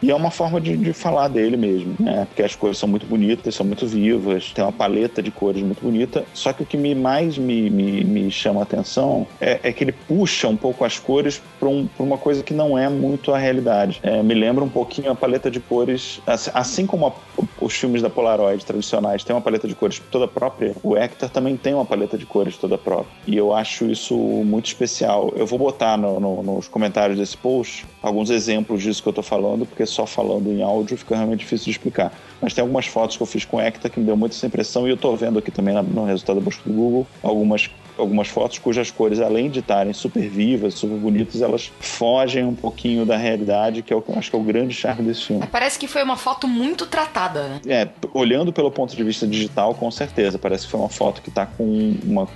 E é uma forma de, de falar dele mesmo, né? Porque as cores são muito bonitas, são muito vivas, tem uma paleta de cores muito bonita. Só que o que me, mais me, me, me chama a atenção é, é que ele puxa um pouco as cores para um, uma coisa que não é muito a realidade. É, me lembra um pouquinho a paleta de cores, assim, assim como a- os filmes da Polaroid tradicionais têm uma paleta de cores toda própria, o Hector também tem uma paleta de cores toda própria. E eu acho isso muito especial. Eu vou botar no- no- nos comentários desse post alguns exemplos disso que eu tô falando, porque só falando em áudio fica realmente difícil de explicar. Mas tem algumas fotos que eu fiz com Hector que me deu muita essa impressão e eu tô vendo aqui também no resultado da busca do Google algumas algumas fotos cujas cores, além de estarem super vivas, super bonitas, elas fogem um pouquinho da realidade, que é o que eu acho que é o grande charme desse filme.
Parece que foi uma foto muito tratada, né?
É, olhando pelo ponto de vista digital, com certeza. Parece que foi uma foto que tá com uma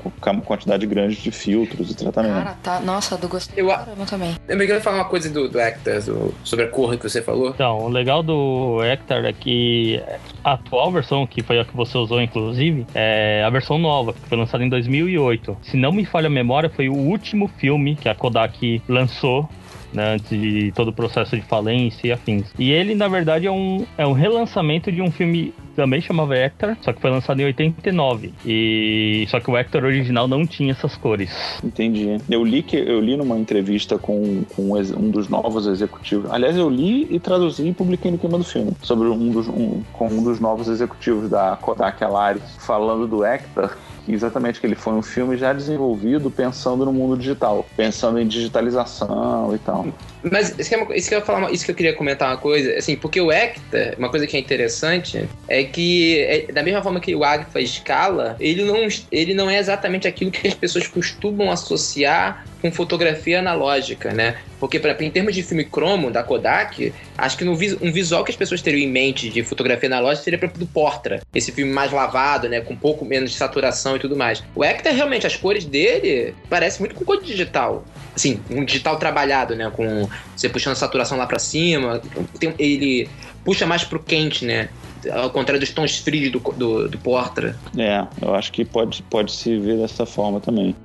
quantidade grande de filtros e tratamento.
Cara, tá. Nossa, do gostei.
Eu a-
Caramba, também.
Eu ia falar uma coisa do, do Actors, do- sobre a cor que você falou?
Então, o legal do Hector é que a atual versão, que foi a que você usou, inclusive, é a versão nova, que foi lançada em 2008. Se não me falha a memória, foi o último filme que a Kodak lançou. Né, antes de todo o processo de falência e afins. E ele, na verdade, é um, é um relançamento de um filme também chamava Hector, só que foi lançado em 89. E só que o Hector original não tinha essas cores.
Entendi. Eu li que eu li numa entrevista com, com um dos novos executivos. Aliás, eu li e traduzi e publiquei no clima do filme sobre um dos um, com um dos novos executivos da Kodak Alaris falando do Hector. Exatamente, que ele foi um filme já desenvolvido pensando no mundo digital, pensando em digitalização e tal.
Mas isso que, é isso que eu falar, isso que eu queria comentar uma coisa, assim, porque o Hector, uma coisa que é interessante é que é, da mesma forma que o Agfa escala, ele não, ele não é exatamente aquilo que as pessoas costumam associar com fotografia analógica, né? Porque pra, em termos de filme cromo da Kodak, acho que no, um visual que as pessoas teriam em mente de fotografia analógica seria para do Portra, esse filme mais lavado, né, com um pouco menos de saturação e tudo mais. O Hector realmente as cores dele parece muito com cor digital. Assim, um digital trabalhado, né, com você puxando a saturação lá pra cima, tem- ele puxa mais pro quente, né? Ao contrário dos tons frios do, do, do Portra.
É, eu acho que pode, pode se ver dessa forma também.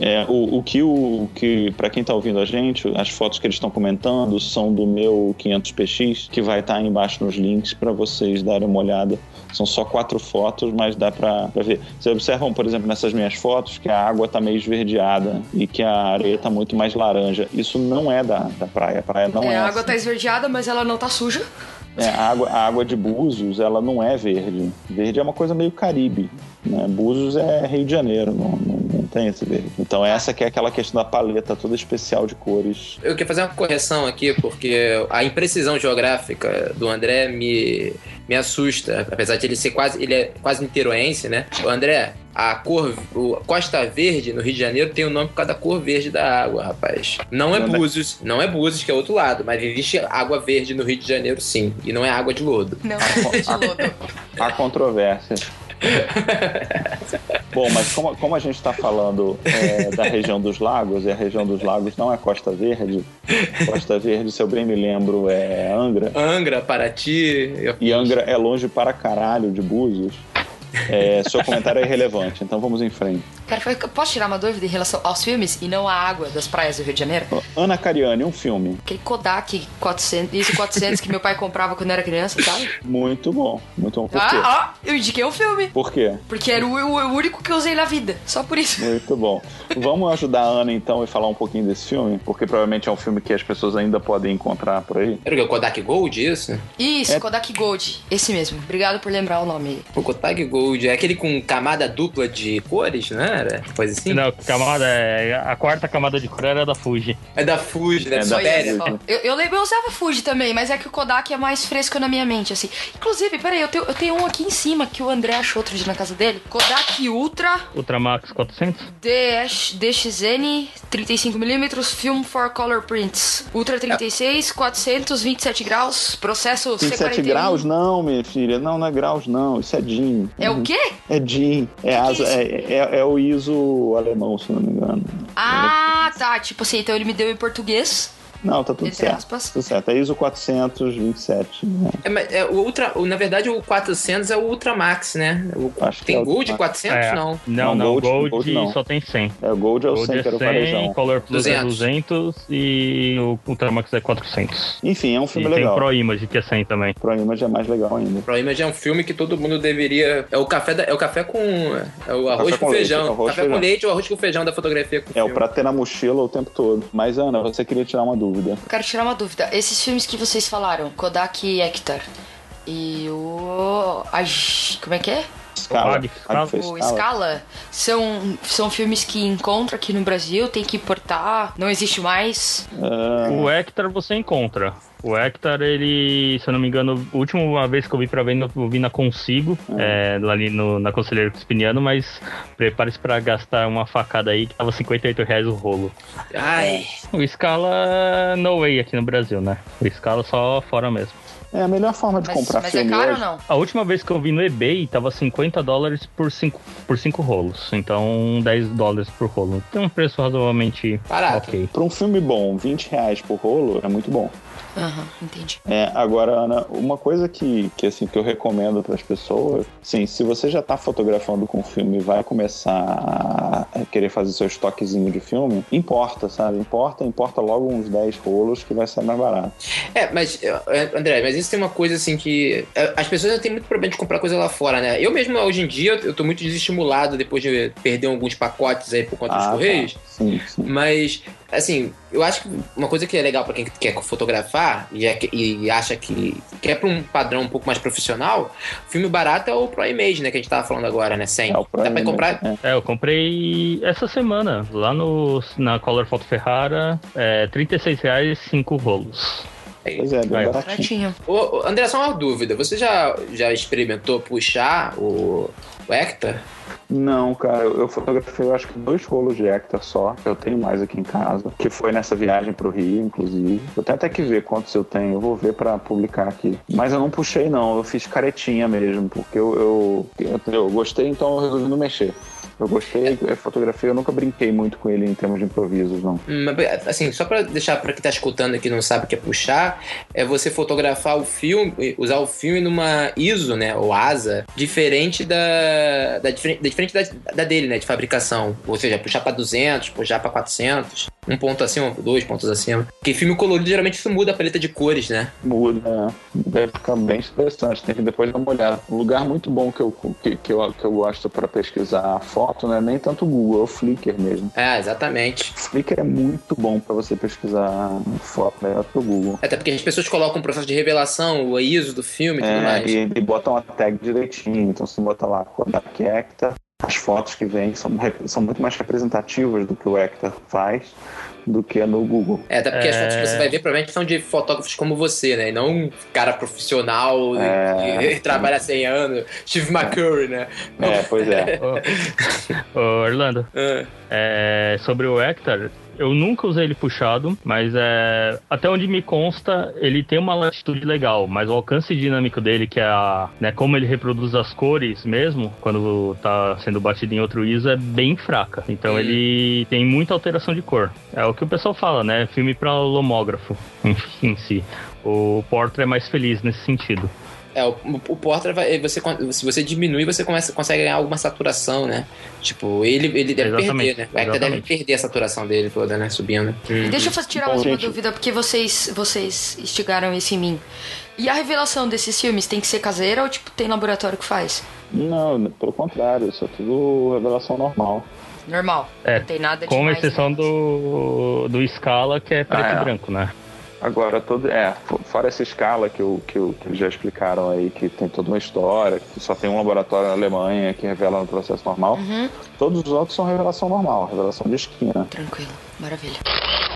É, o, o que, o, que para quem tá ouvindo a gente, as fotos que eles estão comentando são do meu 500px, que vai estar tá embaixo nos links para vocês darem uma olhada. São só quatro fotos, mas dá para ver. Vocês observam, por exemplo, nessas minhas fotos, que a água tá meio esverdeada e que a areia tá muito mais laranja. Isso não é da, da praia. A praia não é.
É, a
assim.
água tá esverdeada, mas ela não tá suja.
É, a, água, a água de Búzios, ela não é verde. Verde é uma coisa meio Caribe. Né? Búzios é Rio de Janeiro, não, não tem esse verde. Então essa que é aquela questão da paleta toda especial de cores.
Eu queria fazer uma correção aqui, porque a imprecisão geográfica do André me, me assusta. Apesar de ele ser quase. Ele é quase niteroense, né? O André, a cor. O Costa Verde, no Rio de Janeiro, tem o nome por causa da cor verde da água, rapaz. Não é
Não é-
Búzios, não é Búzios, que é outro lado, mas existe água verde no Rio de Janeiro, sim. E não é água de lodo.
Não, é de lodo.
Há controvérsias. *laughs* Bom, mas como, como a gente está falando é, da região dos lagos, e a região dos lagos não é Costa Verde, Costa Verde, se eu bem me lembro, é Angra,
Angra, Paraty. eu-
e Angra é longe para caralho de Búzios, é, seu comentário é irrelevante, então vamos em frente.
Cara, posso tirar uma dúvida em relação aos filmes e não à água das praias do Rio de Janeiro?
Ana Cariani, um filme
Aquele Kodak 400, isso 400 que meu pai comprava quando eu era criança, sabe?
muito bom, muito bom. Por quê?
Ah, ó, eu indiquei um filme.
Por quê?
Porque era o, o- o único que eu usei na vida. Só por isso.
Muito bom. Vamos ajudar a Ana então e falar um pouquinho desse filme, porque provavelmente é um filme que as pessoas ainda podem encontrar por aí.
Era o que? O Kodak Gold, isso?
Isso,
É-
Kodak Gold. Esse mesmo. Obrigado por lembrar o nome.
O Kodak Gold é aquele com camada dupla de cores, não era? Coisa assim?
Não, camada é. A quarta camada de cor era da Fuji.
É da Fuji, né?
É
da
Fuji.
Eu, eu lembro, eu usava Fuji também, mas é que o Kodak é mais fresco na minha mente, assim. Inclusive, peraí, eu tenho, eu tenho um aqui em cima que o André achou outro dia na casa dele. Kodak Ultra
Ultramax 400?
DX, DXN 35mm Film for Color Prints. Ultra 36, 427 graus, processo
27
C41.
graus? Não, minha filha. Não, não é graus, não. Isso é DIN.
É o quê?
É DIN. É, asa-
é
é, é- é o ISO alemão, se não me engano.
Ah, tá. Tipo assim, então ele me deu em português.
Não, tá tudo
Entre
certo.
aspas.
Tudo certo. É ISO 427. né?
É, mas é, o Ultra, o- na verdade, o 400 é o Ultra Max, né? O,
Acho que
tem
é o
Gold
Ultra
400?
É.
Não.
Não,
Não,
não,
Gold-
Gold,
Gold não.
só tem 100.
É, o Gold eu
Gold
sei
é
que era o
100,
varejão.
Color Plus é
200.
200 e o Ultramax é 400.
Enfim, é um
E
filme
tem
legal.
o Pro Image que é 100 também.
Pro Image é mais legal ainda.
Pro Image é um filme que todo mundo deveria. É o café, da- é o café com. É o arroz
Café
com,
com leite,
feijão.
arroz
café
feijão.
com leite ou arroz com feijão da fotografia com
É o pra ter na mochila o tempo todo. Mas, Ana, você queria tirar uma dúvida.
Eu quero tirar uma dúvida. Esses filmes que vocês falaram, Kodak e Hector. E o. como é que é?
Foi
O
escala.
Scala são, são filmes que encontra aqui no Brasil, tem que importar, não existe mais.
Ah,
O Hector você encontra. O Hector, ele, se eu não me engano, a última vez que eu vi pra venda, eu vi na Consigo, é, lá ali no, na Conselheiro Crispiniano, mas prepare-se pra gastar uma facada aí que tava 58 reais o rolo.
Ai.
O Scala, no way aqui no Brasil, né? O Scala só fora mesmo.
É a melhor forma de
Mas,
comprar
mas é
filme
caro ou
hoje.
não?
A última vez que eu vi no eBay tava 50 dólares por 5 por cinco rolos. Então 10 dólares por rolo. Tem um preço razoavelmente
Barato.
ok.
Pra um filme bom, 20 reais por rolo é muito bom.
Aham, entendi.
É, agora, Ana, uma coisa que, que, assim, que eu recomendo para as pessoas, sim, se você já está fotografando com filme e vai começar a querer fazer seu estoquezinho de filme, importa, sabe? Importa, importa logo uns 10 rolos que vai ser mais barato.
É, mas, é, André, mas isso tem uma coisa assim que. é, As pessoas têm muito problema de comprar coisa lá fora, né? Eu mesmo, hoje em dia, eu tô muito desestimulado depois de perder alguns pacotes aí por conta dos
Ah,
Correios.
tá. Sim, sim.
Mas, assim, eu acho que uma coisa que é legal pra quem quer fotografar e, é- e acha que quer pra um padrão um pouco mais profissional, filme barato é o Pro Image, né? Que a gente tava falando agora, né? 100.
É o Pro
Dá pra comprar.
é.
É, eu comprei essa semana, lá no, na Color Foto Ferrara, é, 36 reais 5 rolos.
Pois é, bem
Vai.
baratinho.
Baratinho.
Ô, André, só uma dúvida. Você já, já experimentou puxar o Hector?
Não, cara, eu fotografei, eu acho que dois rolos de Hector só, eu tenho mais aqui em casa, que foi nessa viagem pro Rio, inclusive. Eu tenho até que ver quantos eu tenho, eu vou ver pra publicar aqui. Mas eu não puxei, não, eu fiz caretinha mesmo, porque eu, eu, eu, eu gostei, então eu resolvi não mexer. Eu gostei, a fotografia, eu nunca brinquei muito com ele em termos de improvisos, não.
Hum, assim, só pra deixar pra quem tá escutando aqui não sabe o que é puxar, é você fotografar o filme, usar o filme numa ISO, né, ou ASA, diferente da, da, diferente, da, da, dele, né, de fabricação. Ou seja, puxar pra 200, puxar pra 400, um ponto acima, dois pontos acima. Porque filme colorido, geralmente isso muda a paleta de cores, né?
Muda, né? Deve ficar bem interessante, tem que depois dar uma olhada. Um lugar muito bom que eu, que, que eu, que eu gosto para pesquisar foto, né? Nem tanto o Google, é o Flickr mesmo.
É, exatamente.
Flickr é muito bom para você pesquisar foto, melhor que o Google.
Até porque as pessoas colocam o processo de revelação, o ISO do filme e
é,
tudo mais.
E, e botam a tag direitinho, então você bota lá Kodak Hector, as fotos que vêm são, são muito mais representativas do que o Hector faz do que no Google.
É, até porque é... as fotos que você vai ver provavelmente são de fotógrafos como você, né? E não um cara profissional é... que *laughs* trabalha há 100 anos, Steve McCurry, né?
É, pois é. *laughs*
ô, Orlando, uh. é, sobre o Hector, eu nunca usei ele puxado, mas é, até onde me consta, ele tem uma latitude legal, mas o alcance dinâmico dele, que é a, né, como ele reproduz as cores mesmo, quando tá sendo batido em outro ISO, é bem fraca. Então ele tem muita alteração de cor. É o que o pessoal fala, né? Filme para lomógrafo em, *laughs* em si. O Portra é mais feliz nesse sentido.
É, o, o Portra, vai, você, se você diminui, você começa, consegue ganhar alguma saturação, né? Tipo, ele, ele deve Exatamente. perder, né? O Hector deve perder a saturação dele toda, né? Subindo.
Hum. Deixa eu tirar Bom, uma gente... dúvida, porque vocês, vocês instigaram isso em mim. E a revelação desses filmes tem que ser caseira ou, tipo, tem laboratório que faz?
Não, pelo contrário, isso é tudo revelação normal.
Normal.
É,
não tem nada
Com exceção né? do, do Scala, que é preto ah, é. e branco, né?
Agora, todo, é, fora essa escala que, eu, que, eu, que eles já explicaram aí, que tem toda uma história, que só tem um laboratório na Alemanha que revela no processo normal, uhum. todos os outros são revelação normal, revelação de esquina.
Tranquilo, maravilha.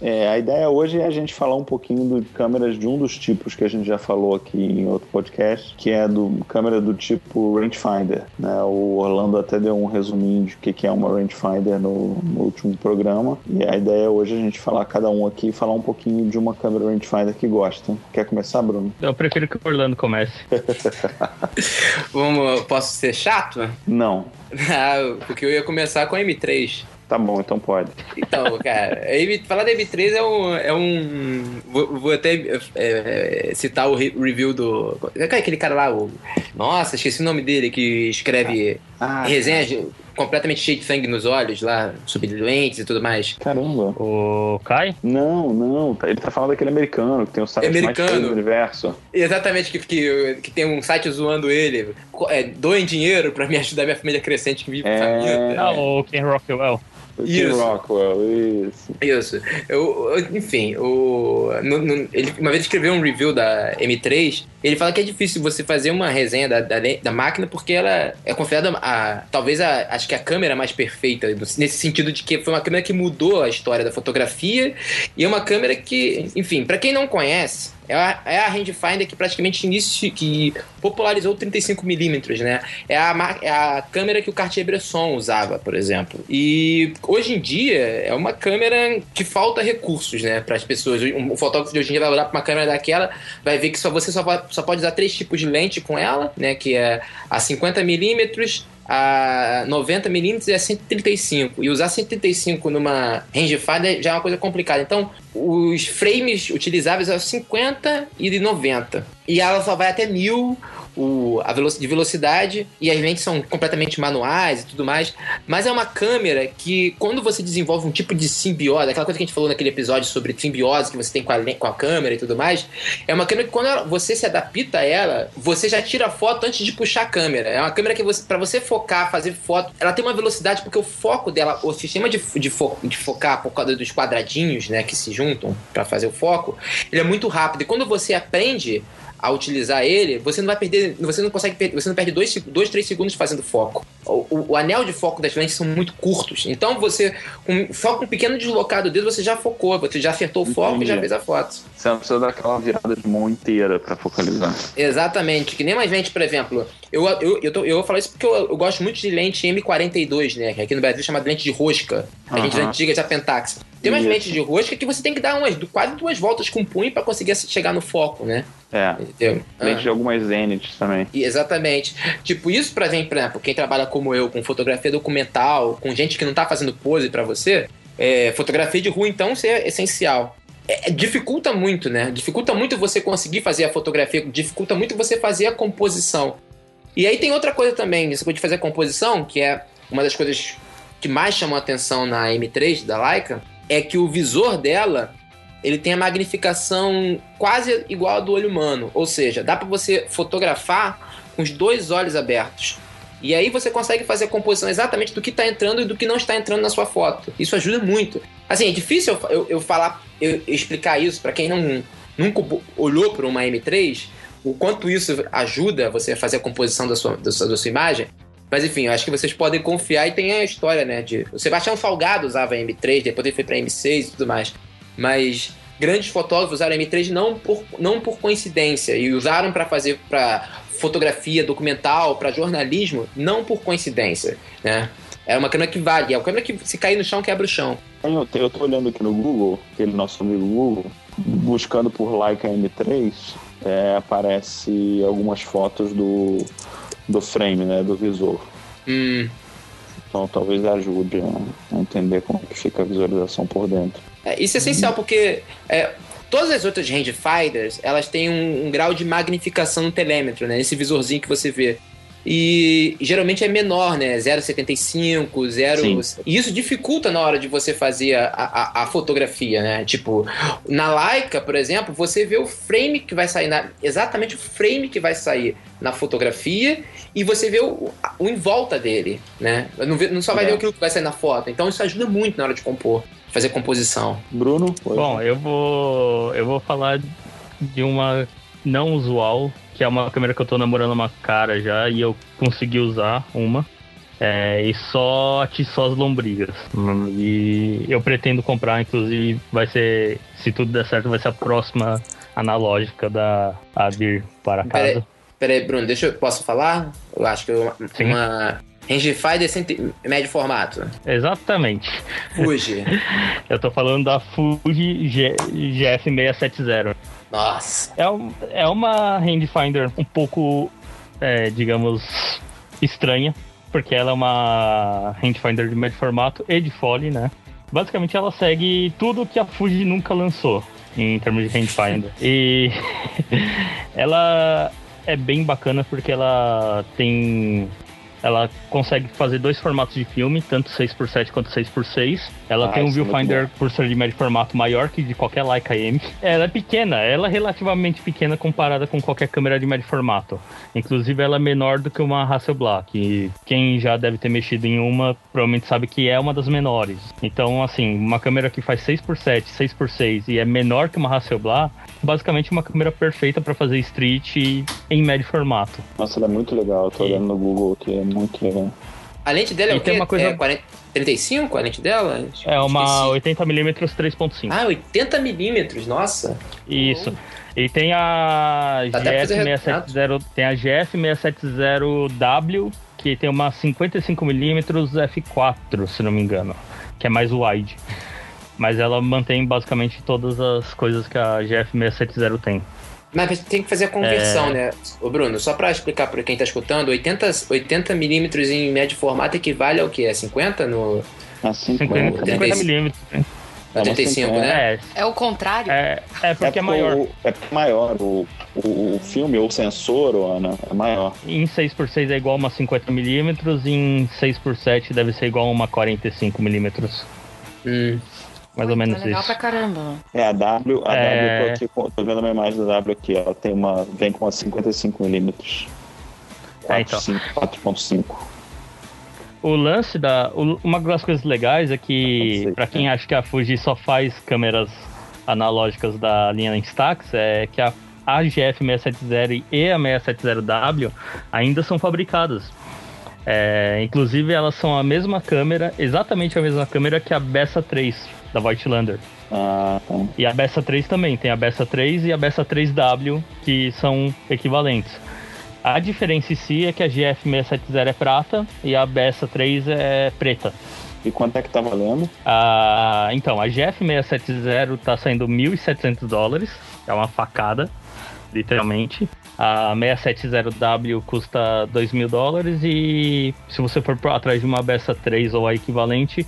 É, a ideia hoje é a gente falar um pouquinho de câmeras de um dos tipos que a gente já falou aqui em outro podcast, que é do câmera do tipo rangefinder. Né? O Orlando até deu um resuminho de o que é uma rangefinder no, no último programa. E a ideia hoje é a gente falar cada um aqui e falar um pouquinho de uma câmera rangefinder que gosta. Quer começar, Bruno?
Eu prefiro que o Orlando comece. *laughs*
Vamos, posso ser chato?
Não. *laughs*
Ah, porque eu ia começar com a M3.
Tá bom, então pode.
Então, cara, falar da M3 é um. É um vou, vou até é, é, citar o review do. É aquele cara lá, o. Nossa, esqueci o nome dele, que escreve ah, resenhas ah, completamente cheio de sangue nos olhos lá, subdoentes e tudo mais.
Caramba.
O Kai?
Não, não. Ele tá falando daquele americano que tem o site americano. mais do universo.
Exatamente, que, que, que, tem um site zoando ele. É, doem dinheiro pra me ajudar minha família crescente que vive é... família.
Ah, o Ken Rockwell.
Isso. Rockwell, isso.
Isso. Eu, eu enfim, o, no, no, ele uma vez escreveu um review da M3, ele fala que é difícil você fazer uma resenha da, da, da máquina porque ela é confiada a, talvez a, acho que a câmera mais perfeita, nesse sentido de que foi uma câmera que mudou a história da fotografia e é uma câmera que, enfim, para quem não conhece, é a, é a rangefinder que praticamente inicio, que popularizou o 35mm, né? É a, é a câmera que o Cartier-Bresson usava, por exemplo. E hoje em dia é uma câmera que falta recursos, né, para as pessoas. Um fotógrafo de hoje em dia vai olhar para uma câmera daquela, vai ver que só você só, só pode usar três tipos de lente com ela, né, que é a 50mm, a 90mm e a 135. E usar 135 numa rangefinder já é uma coisa complicada. Então, os frames utilizáveis são 50 e 90. E ela só vai até 1000 o, a veloc de velocidade e as lentes são completamente manuais e tudo mais. Mas é uma câmera que, quando você desenvolve um tipo de simbiose, aquela coisa que a gente falou naquele episódio sobre simbiose que você tem com a, com a câmera e tudo mais, é uma câmera que quando ela, você se adapta a ela, você já tira foto antes de puxar a câmera. É uma câmera que você, para você focar, fazer foto, ela tem uma velocidade porque o foco dela, o sistema de, de, fo, de focar por causa dos quadradinhos, né, que se juntam para fazer o foco, ele é muito rápido. E quando você aprende a utilizar ele, você não vai perder, você não consegue perder, você não perde dois, dois três segundos fazendo foco. O, o, o, anel de foco das lentes são muito curtos. Então você, com só com um pequeno deslocado dedo, você já focou, você já acertou o foco e já fez a foto.
Você não precisa dar aquela virada de mão inteira para focalizar.
Exatamente, que nem mais lente, por exemplo. Eu, eu, eu, tô, eu vou falar isso porque eu, eu, gosto muito de lente M42, né? Que aqui no Brasil é chamada lente de rosca. A gente é antiga de Pentax. Tem umas
Isso.
lentes de rosca que você tem que dar umas quase duas voltas com o punho pra conseguir chegar no foco, né?
É.
Entendeu?
Lente
Ah.
de algumas Zeniths também.
E, Exatamente. Tipo, isso pra gente, por exemplo, quem trabalha como eu, com fotografia documental, com gente que não tá fazendo pose pra você, é, fotografia de rua, então, isso é essencial. É, é, dificulta muito, né? Dificulta muito você conseguir fazer a fotografia, dificulta muito você fazer a composição. E aí tem outra coisa também, você pode fazer a composição, que é uma das coisas que mais chamam a atenção na M3 da Leica, é que o visor dela ele tem a magnificação quase igual ao do olho humano. Ou seja, dá para você fotografar com os dois olhos abertos. E aí você consegue fazer a composição exatamente do que está entrando e do que não está entrando na sua foto. Isso ajuda muito. Assim, é difícil eu, eu, eu falar, eu, explicar isso para quem não, nunca olhou para uma M3, o quanto isso ajuda você a fazer a composição da sua, da sua, da sua imagem. Mas enfim, eu acho que vocês podem confiar e tem a história, né? De... O Sebastião Salgado usava a M3, depois ele foi pra M6 e tudo mais. Mas grandes fotógrafos usaram a M3 não por, não por coincidência e usaram para fazer para fotografia documental, para jornalismo, não por coincidência, né? É uma câmera que vale, é uma câmera que se cair no chão quebra o chão.
Eu, eu tô olhando aqui no Google, aquele nosso amigo Google, buscando por Leica M3, é, aparece algumas fotos do, do frame, né, do visor.
Hum,
Então talvez ajude a entender como que fica a visualização por dentro.
É, isso é essencial porque é, todas as outras rangefinders elas têm um, um, grau de magnificação no telêmetro, né? Esse visorzinho que você vê. E geralmente é menor, né? 0,75, 0.
Sim.
E isso dificulta na hora de você fazer a, a, a, fotografia, né? Tipo, na Leica, por exemplo, você vê o frame que vai sair, na, exatamente o frame que vai sair na fotografia e você vê o, o em volta dele, né? Não, vê, não só vai
É.
ver aquilo que vai sair na foto. Então isso ajuda muito na hora de compor, fazer composição.
Bruno?
Bom, eu vou. Eu vou falar de uma não usual, que é uma câmera que eu tô namorando uma cara já, e eu consegui usar uma. É, e só atiçou as lombrigas. E eu pretendo comprar, inclusive, vai ser, se tudo der certo, vai ser a próxima analógica da a vir para casa.
Peraí, Bruno, deixa eu. Posso falar? Eu acho que eu-
Sim.
uma. Rangefinder centi- médio formato.
Exatamente.
Fuji. *laughs*
Eu tô falando da Fuji G- GF670.
Nossa.
É, um- é uma rangefinder um pouco, é, digamos, estranha, porque ela é uma rangefinder de médio formato e de fole, né? Basicamente ela segue tudo que a Fuji nunca lançou em termos de rangefinder. E *laughs* ela é bem bacana porque ela tem ela consegue fazer dois formatos de filme, tanto 6x7 quanto 6x6. Ela
Ah,
tem um
é
viewfinder por ser de médio formato maior que de qualquer Leica M. Ela é pequena, ela é relativamente pequena comparada com qualquer câmera de médio formato. Inclusive ela é menor do que uma Hasselblad, que quem já deve ter mexido em uma provavelmente sabe que é uma das menores. Então, assim, uma câmera que faz 6x7, 6x6 e é menor que uma Hasselblad, basicamente uma câmera perfeita para fazer street em médio formato.
Nossa, ela é muito legal. Eu tô
E-
olhando no Google aqui, é muito legal.
A lente dela é
E
o quê?
tem uma coisa-
É 40, 35 a lente dela?
É uma
Esqueci.
80mm 3.5.
Ah, 80 milímetros, nossa.
Isso. E tem a
Dá até pra fazer
GF670, tem a GF670W, que tem uma 55mm f4, se não me engano, que é mais wide. Mas ela mantém basicamente todas as coisas que a GF670 tem.
Mas tem que fazer a
É.
conversão, né? Ô Bruno, só pra explicar pra quem tá escutando, 80, 80 milímetros em médio formato equivale ao quê? É 50 no
50,
como-
50 milímetros.
É uma
35,
cinquenta.
né?
É,
É o contrário?
é, é porque é, maior.
O, é porque é maior. O, o, o filme, ou o sensor, Ana, é maior.
Em 6x6 é igual a uma 50mm, em 6x7 deve ser igual a uma 45mm.
Hum.
Mais
Pô,
ou menos
é legal
isso.
pra caramba.
É, a W, a
É.
W, tô, aqui, tô vendo uma imagem da W aqui, ela tem uma, vem com uma 55mm.
É, então.
4.5.
O lance da. o- uma das coisas legais é que, pra quem acha que a Fuji só faz câmeras analógicas da linha Instax, é que a, a GF670 e a 670W ainda são fabricadas. É, inclusive, elas são a mesma câmera, exatamente a mesma câmera que a Bessa 3 da Voigtlander.
Ah, tá.
E a Bessa 3 também, tem a Bessa 3 e a Bessa 3W, que são equivalentes. A diferença em si é que a GF670 é prata e a Bessa 3 é preta.
E quanto é que tá valendo?
Ah, então, a GF670 tá saindo 1.700 dólares, é uma facada, literalmente. A 670W custa 2 mil dólares e se você for atrás de uma Bessa 3 ou a equivalente,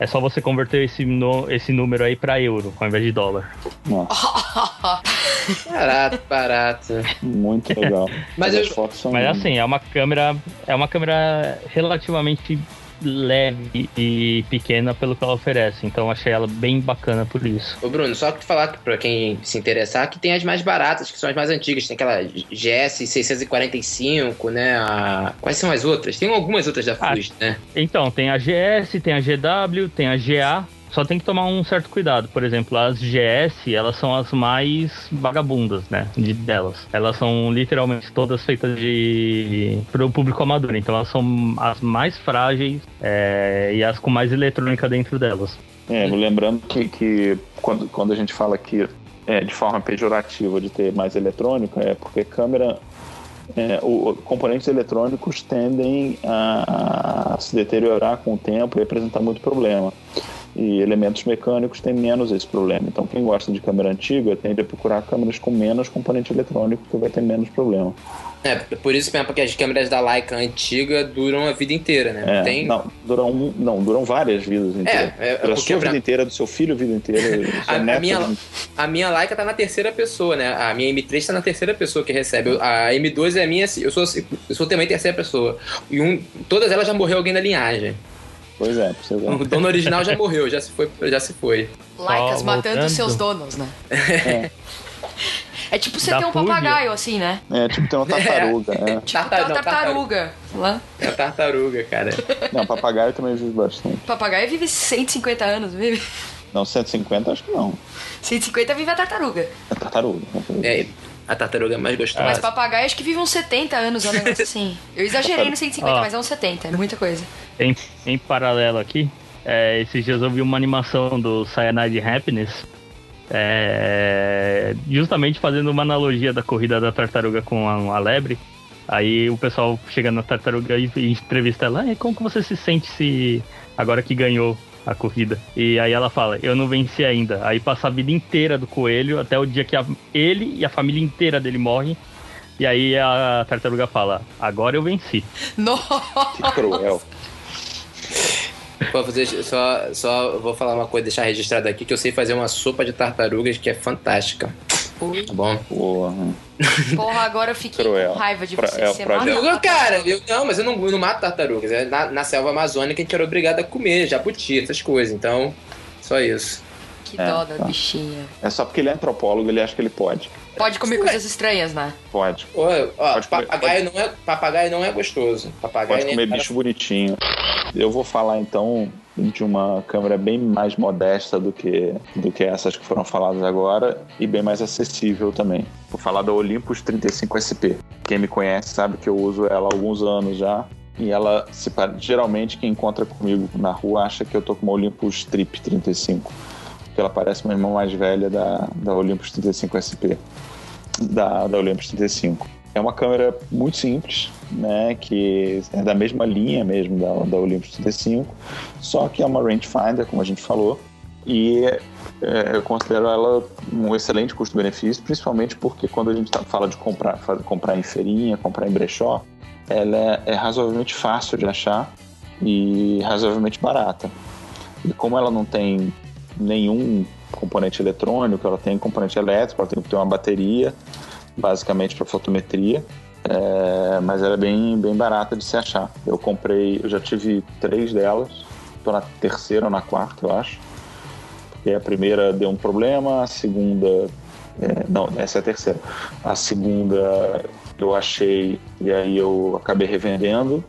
é só você converter esse, no, esse número aí para euro, ao invés de dólar.
Nossa, *laughs*
Barato, barato.
muito *laughs* legal.
Mas
as
eu-
fotos são
Mas assim, é uma câmera, é uma câmera relativamente leve e pequena pelo que ela oferece. Então achei ela bem bacana por isso.
Ô Bruno, só tu falar que pra quem se interessar, que tem as mais baratas, que são as mais antigas. Tem aquela GS 645, né? A... Quais são as outras? Tem algumas outras da
Ah,
Fust, né?
Então, tem a GS, tem a GW, tem a GA. Só tem que tomar um certo cuidado. Por exemplo, as GS, elas são as mais vagabundas, né? De, delas. Elas são literalmente todas feitas de. para o público amador. Então elas são as mais frágeis é, e as com mais eletrônica dentro delas.
É, lembrando que, que quando, quando a gente fala que é, de forma pejorativa de ter mais eletrônica, é porque câmera. É, o, componentes eletrônicos tendem a, a se deteriorar com o tempo e apresentar muito problema. E elementos mecânicos têm menos esse problema. Então, quem gosta de câmera antiga tende a procurar câmeras com menos componente eletrônico, que vai ter menos problema.
É, por isso mesmo, porque as câmeras da Leica antiga duram a vida inteira, né?
É,
tem...
não, duram, um- não, duram várias vidas inteiras.
é, é
Pela
porque
sua
pra-
vida inteira, do seu filho a vida inteira. *laughs*
A- a
neto,
minha- A minha Leica tá na terceira pessoa, né? A minha M3 tá na terceira pessoa que recebe. A M2 é a minha, eu sou, eu sou também terceira pessoa. E um, todas elas já morreu alguém da linhagem.
Pois é, pra você ver.
O dono original já morreu, já se foi. Já se foi.
Laicas matando
voltando.
seus donos, né? É *laughs* tipo você ter um papagaio, assim, né?
É, tipo, tem uma *laughs* tartaruga. é. *laughs*
Tipo
Tartar-
ter uma
não,
tartaruga. Lá.
É a tartaruga, cara.
Não, papagaio também vive bastante.
Papagaio vive 150 anos, vive.
Não, 150 acho que não.
150 vive a tartaruga.
É tartaruga. tartaruga.
É, a tartaruga é mais gostosa.
Mas papagaio acho que vive uns 70 anos, é um negócio assim. Eu exagerei no 150,
Ó.
mas é uns 70, é muita coisa.
Em, em paralelo aqui, é, esses dias eu vi uma animação do Cyanide Happiness, é, justamente fazendo uma analogia da corrida da tartaruga com a, a lebre. Aí o pessoal chega na tartaruga e, e entrevista ela, "Ah, e como que você se sente se agora que ganhou a corrida? E aí ela fala, eu não venci ainda. Aí passa a vida inteira do coelho até o dia que a- ele e a família inteira dele morrem. E aí a tartaruga fala, agora eu venci. *laughs*
Nossa!
Que cruel.
Vou fazer só, só vou falar uma coisa, deixar registrado aqui, que eu sei fazer uma sopa de tartarugas que é fantástica.
Ui.
Tá bom?
Porra.
Porra, agora eu fiquei
Cruel.
com raiva de
Pra-
você.
é o
Você
projeto.
mata
Eu, cara, eu, não, mas eu não, eu não mato tartarugas. É na, na selva amazônica a gente era obrigado a comer jabuti, essas coisas. Então, só isso.
Que
É,
dó da
tá.
bichinha.
É só porque ele é antropólogo, ele acha que ele pode.
Pode comer coisas estranhas, né?
Pode.
Ó, ó,
Pode comer-
papagaio, Não é, papagaio não é gostoso. Papagaio
Pode
nem
comer
é
bicho bonitinho. Eu vou falar então de uma câmera bem mais modesta do que, do que essas que foram faladas agora e bem mais acessível também. Vou falar da Olympus 35 SP. Quem me conhece sabe que eu uso ela há alguns anos já. E ela, se geralmente, quem encontra comigo na rua acha que eu tô com uma Olympus Trip 35. Porque ela parece uma irmã mais velha da, da Olympus 35 SP. Da, da Olympus 35. É uma câmera muito simples, né, que é da mesma linha mesmo da, da Olympus 35, só que é uma rangefinder, como a gente falou, e é, eu considero ela um excelente custo-benefício, principalmente porque quando a gente tá- fala de comprar, comprar em feirinha, comprar em brechó, ela é, é razoavelmente fácil de achar e razoavelmente barata. E como ela não tem nenhum componente eletrônico, ela tem componente elétrico, ela tem que ter uma bateria, basicamente para fotometria, é, mas ela é bem, bem barata de se achar. Eu comprei, eu já tive três delas, estou na terceira ou na quarta, eu acho. Porque a primeira deu um problema, a segunda. é, não, essa é a terceira. A segunda eu achei e aí eu acabei revendendo.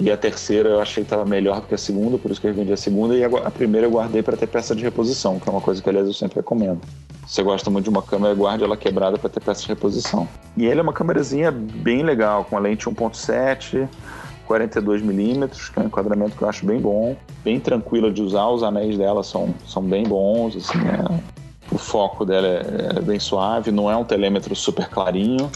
E a terceira eu achei que estava melhor do que a segunda, por isso que eu revendi a segunda. E a, a primeira eu guardei para ter peça de reposição, que é uma coisa que, aliás, eu sempre recomendo. Se você gosta muito de uma câmera, guarde ela quebrada para ter peça de reposição. E ele é uma câmerazinha bem legal, com a lente 1.7, 42mm, que é um enquadramento que eu acho bem bom, bem tranquila de usar, os anéis dela são, são bem bons, assim, é- o foco dela é, é bem suave, não é um telêmetro super clarinho,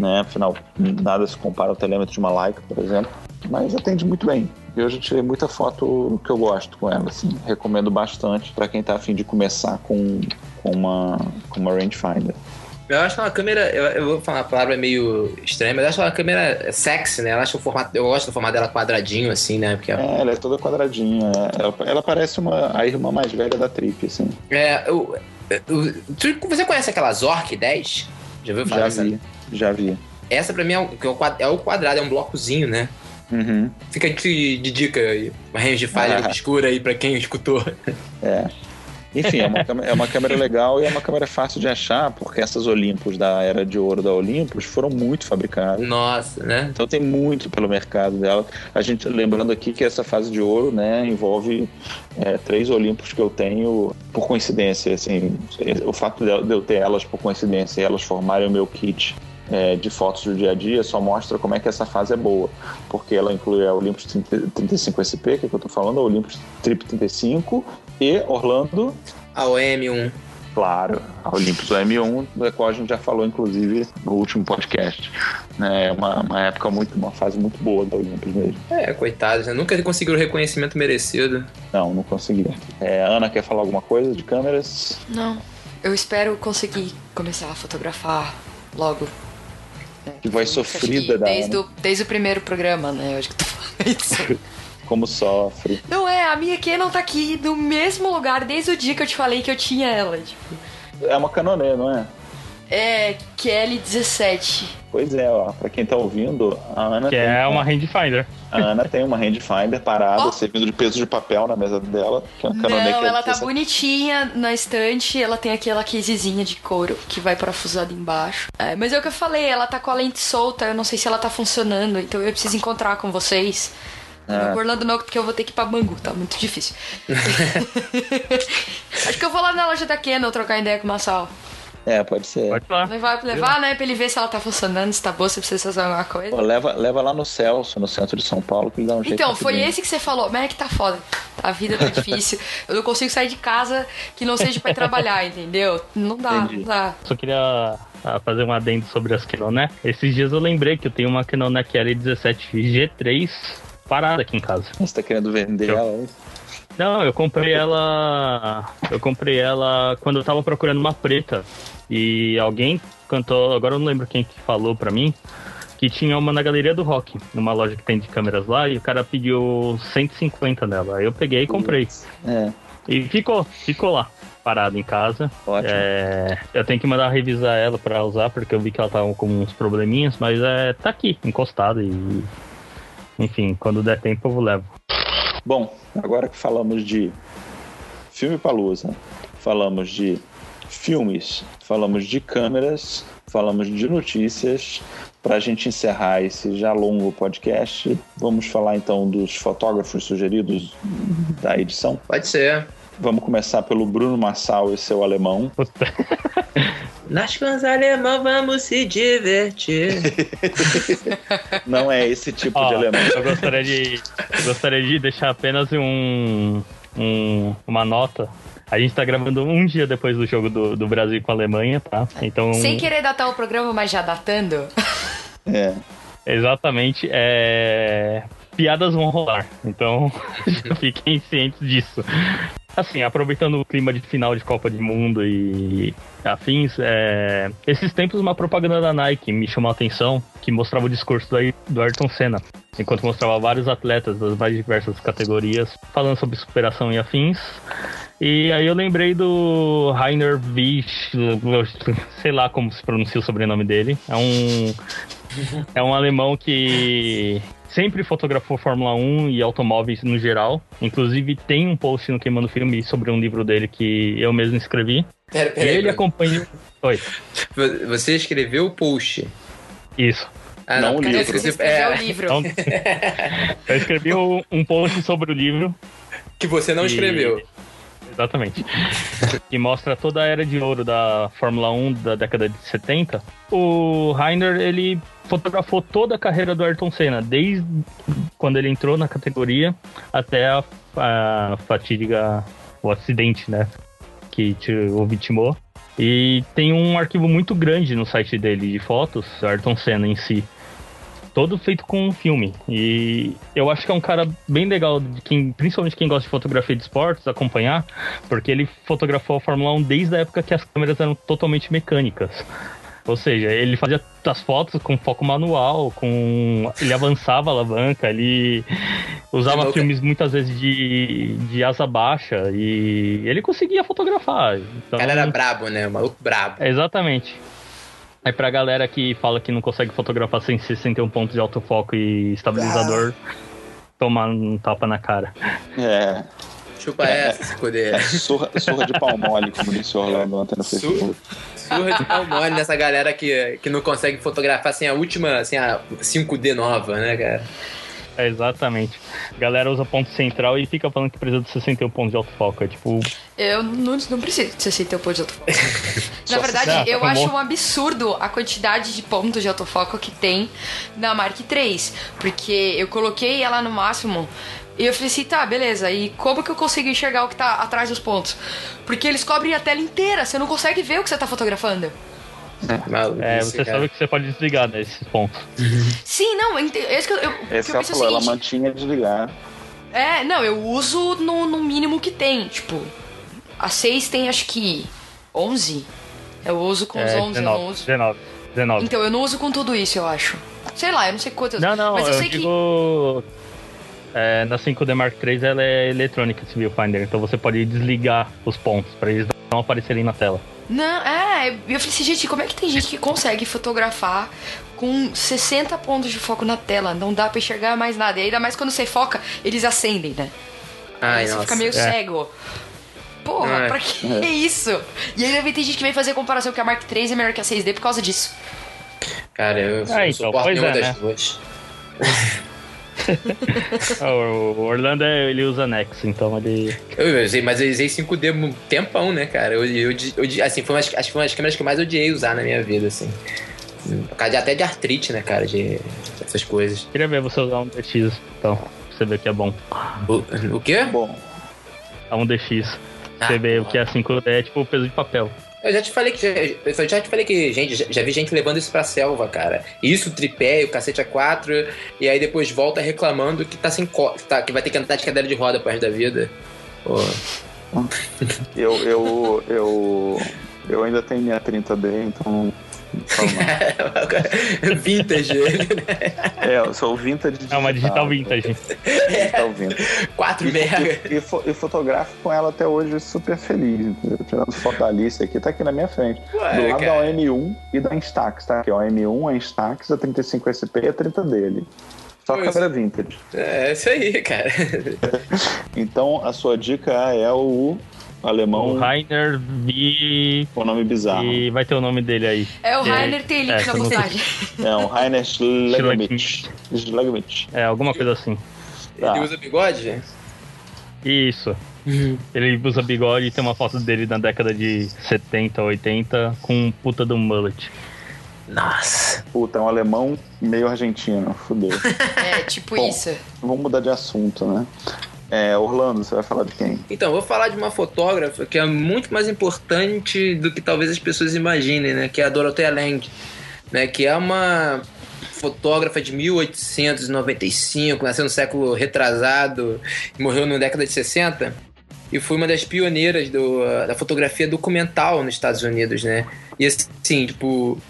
né? Afinal, nada se compara ao telêmetro de uma Leica, por exemplo, mas atende muito bem. E eu já tirei muita foto que eu gosto com ela, assim. Recomendo bastante para quem tá afim de começar com, com uma, com uma rangefinder.
Eu acho uma câmera, eu, eu, vou falar uma palavra meio estranha, mas eu acho uma câmera sexy, né? Eu acho o formato, eu gosto do formato dela quadradinho, assim, né? Porque
é, ela é toda quadradinha. Ela, ela parece uma, a irmã mais velha da Trip, assim.
É, eu, eu, você conhece aquela Zork 10? Já viu falar?
Já vi, já vi.
Essa pra mim é o, é o quadrado, é um blocozinho, né?
Uhum.
Fica de, de dica aí, uma range de falha ah. obscura aí pra quem escutou. *laughs*
É. Enfim, é uma, é uma câmera legal e é uma câmera fácil de achar, porque essas Olympus da era de ouro da Olympus foram muito fabricadas.
Nossa, né?
Então tem muito pelo mercado dela. A gente, lembrando aqui que essa fase de ouro, né, envolve é, três Olympus que eu tenho por coincidência, assim, o fato de eu ter elas por coincidência e elas formarem o meu kit é, de fotos do dia a dia só mostra como é que essa fase é boa, porque ela inclui a Olympus 35 SP, que é que eu tô falando, a Olympus Trip 35 e Orlando.
A OM1.
Claro, a Olympus OM1, da qual a gente já falou, inclusive, no último podcast. É uma, uma época muito, uma fase muito boa da Olympus mesmo.
É, coitado, né? nunca conseguiu o reconhecimento merecido.
Não, não consegui. É, Ana, quer falar alguma coisa de câmeras?
Não. Eu espero conseguir começar a fotografar logo.
Que vai sofrida da
desde. O, desde o primeiro programa, né? Eu acho que falando *laughs* isso. *laughs*
como sofre.
Não é, a minha Canon tá aqui no mesmo lugar desde o dia que eu te falei que eu tinha ela. Tipo.
É uma Canonê, não é?
É, QL17.
Pois é, ó, pra quem tá ouvindo, a Ana
que
tem
é uma rangefinder.
A Ana tem uma rangefinder parada, oh. servindo de peso de papel na mesa dela. Que é uma
Não, ela tá bonitinha na estante, ela tem aquela casezinha de couro que vai parafusado embaixo. É, mas é o que eu falei, ela tá com a lente solta, eu não sei se ela tá funcionando, então eu preciso encontrar com vocês ah. Orlando não, porque eu vou ter que ir pra Bangu, tá muito difícil. *laughs* *laughs* Acho que eu vou lá na loja da Canon trocar ideia com o Massal.
É, pode ser.
Pode lá.
Levar, levar né, pra ele ver se ela tá funcionando, se tá boa, se precisa fazer alguma coisa.
Pô, leva, leva lá no Celso, no centro de São Paulo, que ele dá um jeito.
Então, foi esse que você falou. Mas é que tá foda. A vida tá difícil. *laughs* eu não consigo sair de casa que não seja pra ir trabalhar, entendeu? Não dá, Entendi. não dá.
Só queria ah, fazer um adendo sobre as né? Esses dias eu lembrei que eu tenho uma Canon QL17 G3 parada aqui em casa.
Você tá querendo vender eu... ela?
Não, eu comprei ela. Eu comprei ela quando eu tava procurando uma preta. E alguém cantou, agora eu não lembro quem que falou pra mim, que tinha uma na Galeria do Rock, numa loja que tem de câmeras lá, e o cara pediu 150 nela. Aí eu peguei e comprei.
É.
E ficou, ficou lá, parado em casa.
Ótimo.
É, eu tenho que mandar revisar ela pra usar, porque eu vi que ela tava com uns probleminhas, mas é, tá aqui, encostada e enfim, quando der tempo eu levo.
Bom, agora que falamos de filme Palusa, falamos de filmes, falamos de câmeras, falamos de notícias. Para a gente encerrar esse já longo podcast, vamos falar então dos fotógrafos sugeridos da edição?
Pode ser.
Vamos começar pelo Bruno Massal e seu alemão. *laughs*
Nós com os alemão vamos se divertir. *laughs*
Não é esse tipo Ó, de alemão.
Eu gostaria de, eu gostaria de deixar apenas um, um, uma nota a gente tá gravando um dia depois do jogo do, do Brasil com a Alemanha, tá? Então.
Sem querer datar o programa, mas já datando.
É.
Exatamente. É... Piadas vão rolar. Então, *laughs* fiquem cientes disso. Assim, aproveitando o clima de final de Copa do Mundo e afins, é... esses tempos uma propaganda da Nike me chamou a atenção, que mostrava o discurso do Ayrton Senna, enquanto mostrava vários atletas das mais diversas categorias falando sobre superação e afins. E aí eu lembrei do Rainer Wisch, sei lá como se pronuncia o sobrenome dele. É um é um alemão que sempre fotografou Fórmula 1 e automóveis no geral. Inclusive, tem um post no Queimando Filme sobre um livro dele que eu mesmo escrevi.
Pera, pera,
ele acompanha. Oi.
Você escreveu o post?
Isso.
Ah, não, não o livro.
Você é... o livro. Então,
eu escrevi um post sobre o livro.
Que você não e... escreveu.
Exatamente. que mostra toda a era de ouro da Fórmula 1 da década de 70. O Rainer, ele fotografou toda a carreira do Ayrton Senna, desde quando ele entrou na categoria até a, a fatídica, o acidente, né? Que o vitimou. E tem um arquivo muito grande no site dele de fotos, Ayrton Senna em si. todo feito com um filme. E eu acho que é um cara bem legal, de quem, principalmente quem gosta de fotografia de esportes, acompanhar, porque ele fotografou a Fórmula 1 desde a época que as câmeras eram totalmente mecânicas. Ou seja, ele fazia as fotos com foco manual, com ele avançava a alavanca, ele usava filmes muitas vezes de, de asa baixa e ele conseguia fotografar. Então,
O cara era brabo, né? O maluco brabo.
é, Exatamente. Aí pra galera que fala que não consegue fotografar sem 61 pontos de autofoco e estabilizador, tomar um tapa na cara.
É,
Chupa essa, se poder.
é surra, surra de pau mole, como disse o Orlando ontem no
Surra.
Facebook.
Surra de pau mole nessa galera que, que não consegue fotografar sem a última, sem a 5D nova, né, cara?
É, exatamente. A galera usa ponto central e fica falando que precisa de 61 pontos de autofoco. É tipo,
Eu não, não preciso de 61 pontos de autofoco. *laughs* Na verdade, eu
Ah,
acho
bom.
um absurdo a quantidade de pontos de autofoco que tem na Mark III. Porque eu coloquei ela no máximo e eu falei assim, tá, beleza. E como que eu consigo enxergar o que tá atrás dos pontos? Porque eles cobrem a tela inteira, você não consegue ver o que você tá fotografando.
É,
esse
você
cara.
sabe que você pode desligar nesses pontos. *laughs*
Sim, não, é isso que eu, eu, que
Esse
eu
que ela
penso é o
falou, ela
seguinte,
mantinha desligar.
É, não, eu uso no, no mínimo que tem. Tipo, a 6 tem acho que 11. Eu uso com os
É,
11, eu não
19,
uso.
19, 19.
Então, eu não uso com tudo isso, eu acho. Sei lá, eu não sei quantas.
Não, não,
mas eu,
eu,
sei
digo. É, na 5D Mark III ela é eletrônica esse viewfinder, então você pode desligar os pontos pra eles não aparecerem na tela.
Não, é, eu falei assim, gente, como é que tem gente que consegue fotografar com 60 pontos de foco na tela? Não dá pra enxergar mais nada. E ainda mais quando você foca, eles acendem, né?
Ai,
Aí você
nossa.
fica meio
É.
cego. Porra,
É.
pra que
É.
isso? E ainda tem gente que vem fazer comparação que a Mark III é melhor que a 6D por causa disso.
Cara, eu, eu
então,
não suporto
pois
nenhuma
é,
das
né?
duas. *laughs* *laughs*
o Orlando é- ele usa Nex, então ele.
Eu, eu usei, mas eu usei 5D um tempão, né, cara? Eu, eu, eu- assim, foi uma, acho que foi uma das câmeras que eu mais odiei usar na minha vida, assim. Por causa de- até de artrite, né, cara? De essas coisas.
Queria ver você usar um DX, então, pra você ver que é bom.
O, o quê?
Bom,
É um DX.
Ah,
Você vê o que é 5D, é tipo o peso de papel.
Eu já te falei que. Já, eu já te falei que, gente, já, já vi gente levando isso pra selva, cara. Isso, o tripé, o cacete A4, e aí depois volta reclamando que tá sem co que, tá, que vai ter que andar de cadeira de roda pro resto da vida. Pô. *laughs*
eu, eu, eu, eu ainda tenho minha 30D, então. *laughs*
Vintage.
É, eu sou o vintage
É uma digital
digital
vintage.
Digital vintage. *laughs*
4
E,
mega.
e, e, fo- e fotografo com ela até hoje super feliz. entendeu? Tirando foto da Alice aqui, tá aqui na minha frente.
Ué,
Do lado
cara.
da OM1 e da Instax, tá? Aqui, ó, a M1, a Instax, a 35SP e a 30 dele. Só
Pois.
câmera vintage.
É isso aí, cara. *laughs*
Então, a sua dica é o alemão
O Rainer V.
com nome bizarro.
E vai ter o nome dele aí.
É o
É,
Rainer tem link
é,
na
eu não sei.
postagem. *laughs*
É o Rainer *laughs* Schlegelmich. Schlegelmich.
É, alguma coisa assim.
Tá.
Ele usa bigode?
Isso. Ele usa bigode e tem uma foto dele na década de 70, 80 com um puta do mullet.
Nossa.
Puta, é um alemão meio argentino. Fudeu. *laughs*
É, tipo
Bom.
isso.
Vamos mudar de assunto, né? É, Orlando, você vai falar de quem?
Então, eu vou falar de uma fotógrafa que é muito mais importante do que talvez as pessoas imaginem, né? Que é a Dorothea Lange, né? Que é uma fotógrafa de 1895, nasceu no século retrasado e morreu na década de 60. E foi uma das pioneiras do, da fotografia documental nos Estados Unidos, né? E assim, tipo,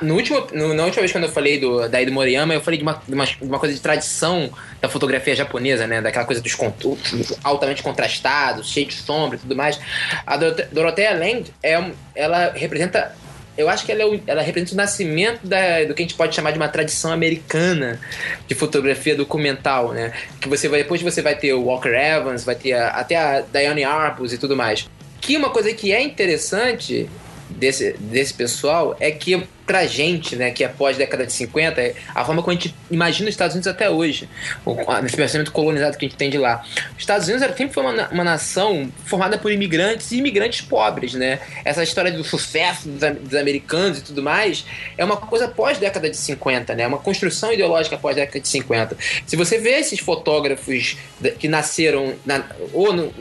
no último, no- na última vez quando eu falei do, da Ida Moriyama, eu falei de uma, de uma, de uma coisa de tradição da fotografia japonesa, né? Daquela coisa dos contornos altamente contrastados, cheio de sombra e tudo mais. A Dorothea Lange, é, ela representa... Eu acho que ela, é o- ela representa o nascimento da, do que a gente pode chamar de uma tradição americana de fotografia documental, né? Que você vai, depois você vai ter o Walker Evans, vai ter a- até a Diane Arbus e tudo mais. Que uma coisa que é interessante desse, desse pessoal é que pra gente, né, que é pós década de 50, é a forma como a gente imagina os Estados Unidos até hoje, o- nesse pensamento colonizado que a gente tem de lá. Os Estados Unidos sempre foi uma, uma nação formada por imigrantes e imigrantes pobres, né? Essa história do sucesso dos, dos americanos e tudo mais é uma coisa pós década de 50, né? Uma construção ideológica pós década de 50. Se você vê esses fotógrafos que nasceram na- ou no,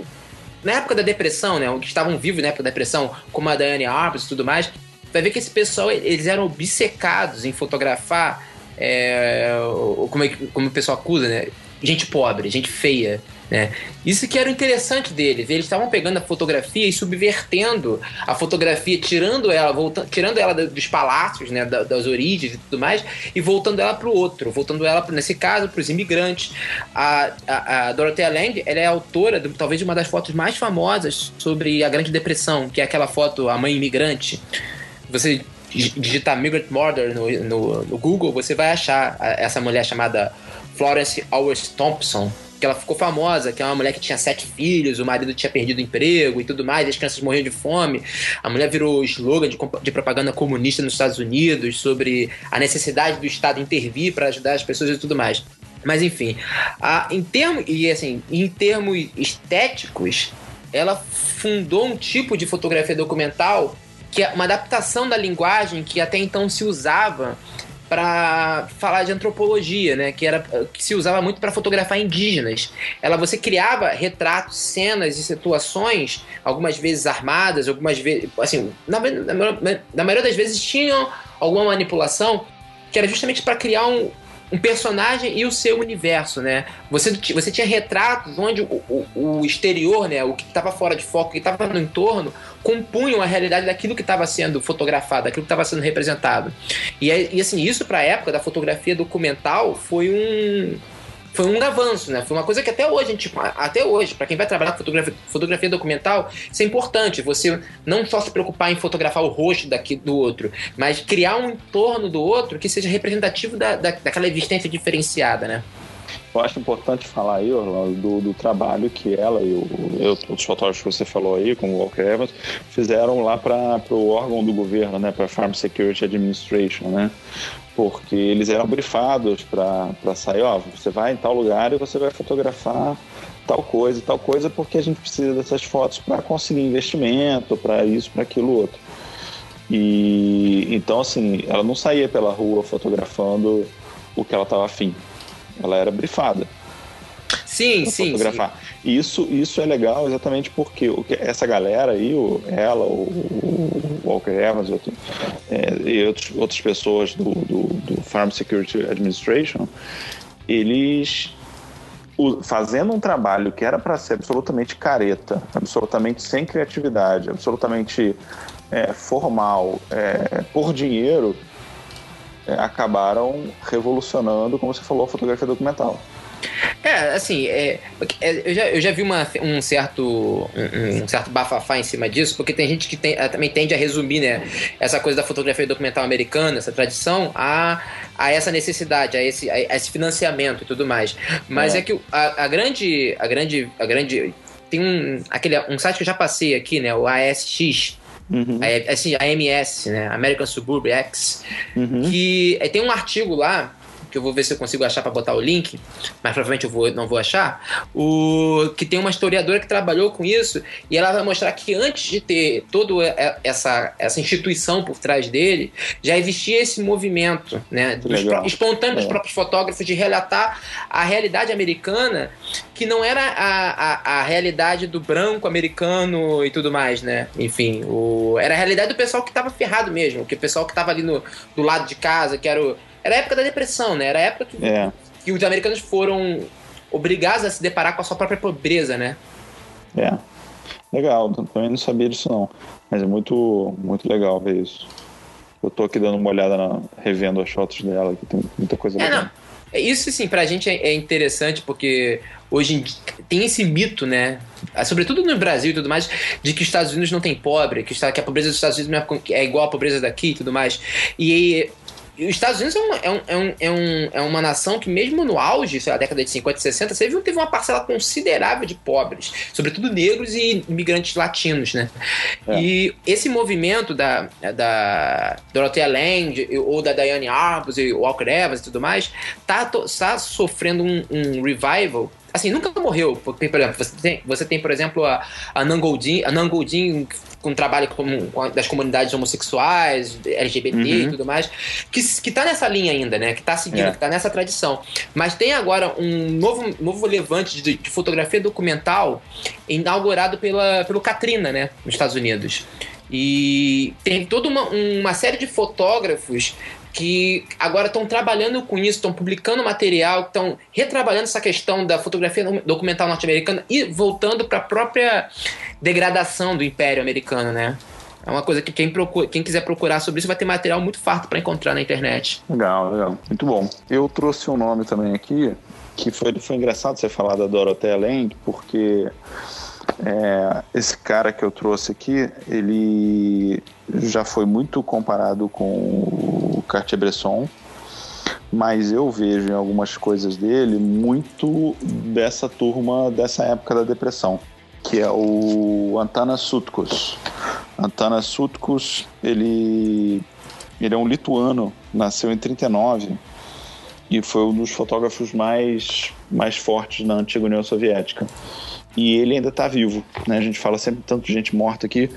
na época da depressão, né? Que estavam vivos na época da depressão, como a Diane Arbus e tudo mais, vai ver que esse pessoal, eles eram obcecados em fotografar é, como, é, como o pessoal acusa, né? Gente pobre, gente feia. Né? Isso que era interessante deles. Eles estavam pegando a fotografia e subvertendo a fotografia, tirando ela, voltando, tirando ela dos palácios, né, das origens e tudo mais, e voltando ela para o outro, voltando ela, nesse caso, para os imigrantes. A, a, a Dorothea Lange ela é autora, de, talvez, de uma das fotos mais famosas sobre a Grande Depressão, que é aquela foto, a mãe imigrante. Você digitar Migrant Murder no, no, no Google, você vai achar essa mulher chamada Florence Owens Thompson, que ela ficou famosa, que é uma mulher que tinha sete filhos, o marido tinha perdido o emprego e tudo mais, as crianças morriam de fome. A mulher virou slogan de, de propaganda comunista nos Estados Unidos sobre a necessidade do Estado intervir para ajudar as pessoas e tudo mais. Mas enfim, a, em termos e assim, em termos estéticos, ela fundou um tipo de fotografia documental que é uma adaptação da linguagem que até então se usava para falar de antropologia, né? Que era que se usava muito para fotografar indígenas. Ela você criava retratos, cenas e situações, algumas vezes armadas, algumas vezes, assim, na, na, na maioria das vezes tinham alguma manipulação que era justamente para criar um, um personagem e o seu universo, né? Você, você tinha retratos onde o, o, o exterior, né, o que estava fora de foco, o que estava no entorno, compunham a realidade daquilo que estava sendo fotografado, daquilo que estava sendo representado. E, e assim, isso para a época da fotografia documental foi um foi um avanço, né? Foi uma coisa que até hoje, gente, até hoje, para quem vai trabalhar com fotografia, fotografia documental, isso é importante. Você não só se preocupar em fotografar o rosto daqui do outro, mas criar um entorno do outro que seja representativo da, da, daquela existência diferenciada, né?
Eu acho importante falar aí, Orlando, do, do trabalho que ela e o, eu, os fotógrafos que você falou aí, como o Walker Evans, fizeram lá para o órgão do governo, né, para a Farm Security Administration, né? porque eles eram brifados para sair, ó, você vai em tal lugar e você vai fotografar tal coisa, tal coisa, porque a gente precisa dessas fotos para conseguir investimento, para isso, para aquilo outro. E então assim, ela não saía pela rua fotografando o que ela estava afim. Ela era brifada.
Sim, sim,
fotografar. sim. Isso, isso é legal exatamente porque essa galera aí, o, ela, o, o Walker Evans outro, é, e outros, outras pessoas do, do, do Farm Security Administration, eles fazendo um trabalho que era para ser absolutamente careta, absolutamente sem criatividade, absolutamente é, formal, é, por dinheiro, é, acabaram revolucionando, como você falou, a fotografia documental.
É, assim, é, é, eu, já, eu já vi uma, um, certo, um, um, certo bafafá em cima disso, porque tem gente que tem, eh, também tende a resumir né, essa coisa da fotografia documental americana, essa tradição, a, a essa necessidade, a esse, a esse financiamento e tudo mais. Mas é, é que a, a, grande. A grande. A grande. Tem um, aquele, um site que eu já passei aqui, né? O ASX. Uhum. A, assim, a AMS, né? American Suburban X. Uhum. Que é, tem um artigo lá que eu vou ver se eu consigo achar para botar o link, mas provavelmente eu vou, não vou achar, o que tem uma historiadora que trabalhou com isso e ela vai mostrar que antes de ter toda essa, essa instituição por trás dele, já existia esse movimento, né, dos espontâneo dos é. próprios fotógrafos de relatar a realidade americana que não era a, a, a, realidade do branco americano e tudo mais, né? Enfim, o, era a realidade do pessoal que estava ferrado mesmo, que o pessoal que estava ali no, do lado de casa, que era o, era a época da depressão, né? Era a época que, é. que os americanos foram obrigados a se deparar com a sua própria pobreza, né?
É. Legal, também não sabia disso não. Mas é muito, muito legal ver isso. Eu tô aqui dando uma olhada, na, revendo as fotos dela, que tem muita coisa é, legal. Não.
É, isso, sim, pra gente é, é interessante porque hoje tem esse mito, né? Ah, sobretudo no Brasil e tudo mais, de que os Estados Unidos não tem pobre, que, a pobreza dos Estados Unidos é igual à pobreza daqui e tudo mais. E os Estados Unidos é, uma, é, um, é, um, é, um, é uma nação que, mesmo no auge, sei lá, década de 50 e 60, você viu teve uma parcela considerável de pobres, sobretudo negros e imigrantes latinos, né? É. E esse movimento da, da Dorothea Land ou da Diane Arbus e Walker Evans e tudo mais, tá, tá sofrendo um, um revival assim, nunca morreu. Porque, por exemplo, você tem, você tem por exemplo, a, a Nangoldin, a Nangoldin com trabalho com, com, das comunidades homossexuais, LGBT uhum. e tudo mais, que, que tá nessa linha ainda, né? Que tá seguindo, é. que tá nessa tradição. Mas tem agora um novo, novo levante de, de fotografia documental inaugurado pela, pelo Katrina, né? Nos Estados Unidos. E tem toda uma, uma série de fotógrafos que agora estão trabalhando com isso, estão publicando material, estão retrabalhando essa questão da fotografia documental norte-americana e voltando para a própria degradação do Império Americano, né? É uma coisa que quem, procura, quem quiser procurar sobre isso vai ter material muito farto para encontrar na internet.
Legal, legal. Muito bom. Eu trouxe um nome também aqui, que foi, foi engraçado você falar da Dorothea Lange, porque é, esse cara que eu trouxe aqui, ele já foi muito comparado com Cartier-Bresson, mas eu vejo em algumas coisas dele muito dessa turma dessa época da depressão, que é o Antanas Sutkos. Antanas Sutkos, ele, ele é um lituano, nasceu em 39 e foi um dos fotógrafos mais, mais fortes na antiga União Soviética e ele ainda está vivo, né? A gente fala sempre tanto de gente morta aqui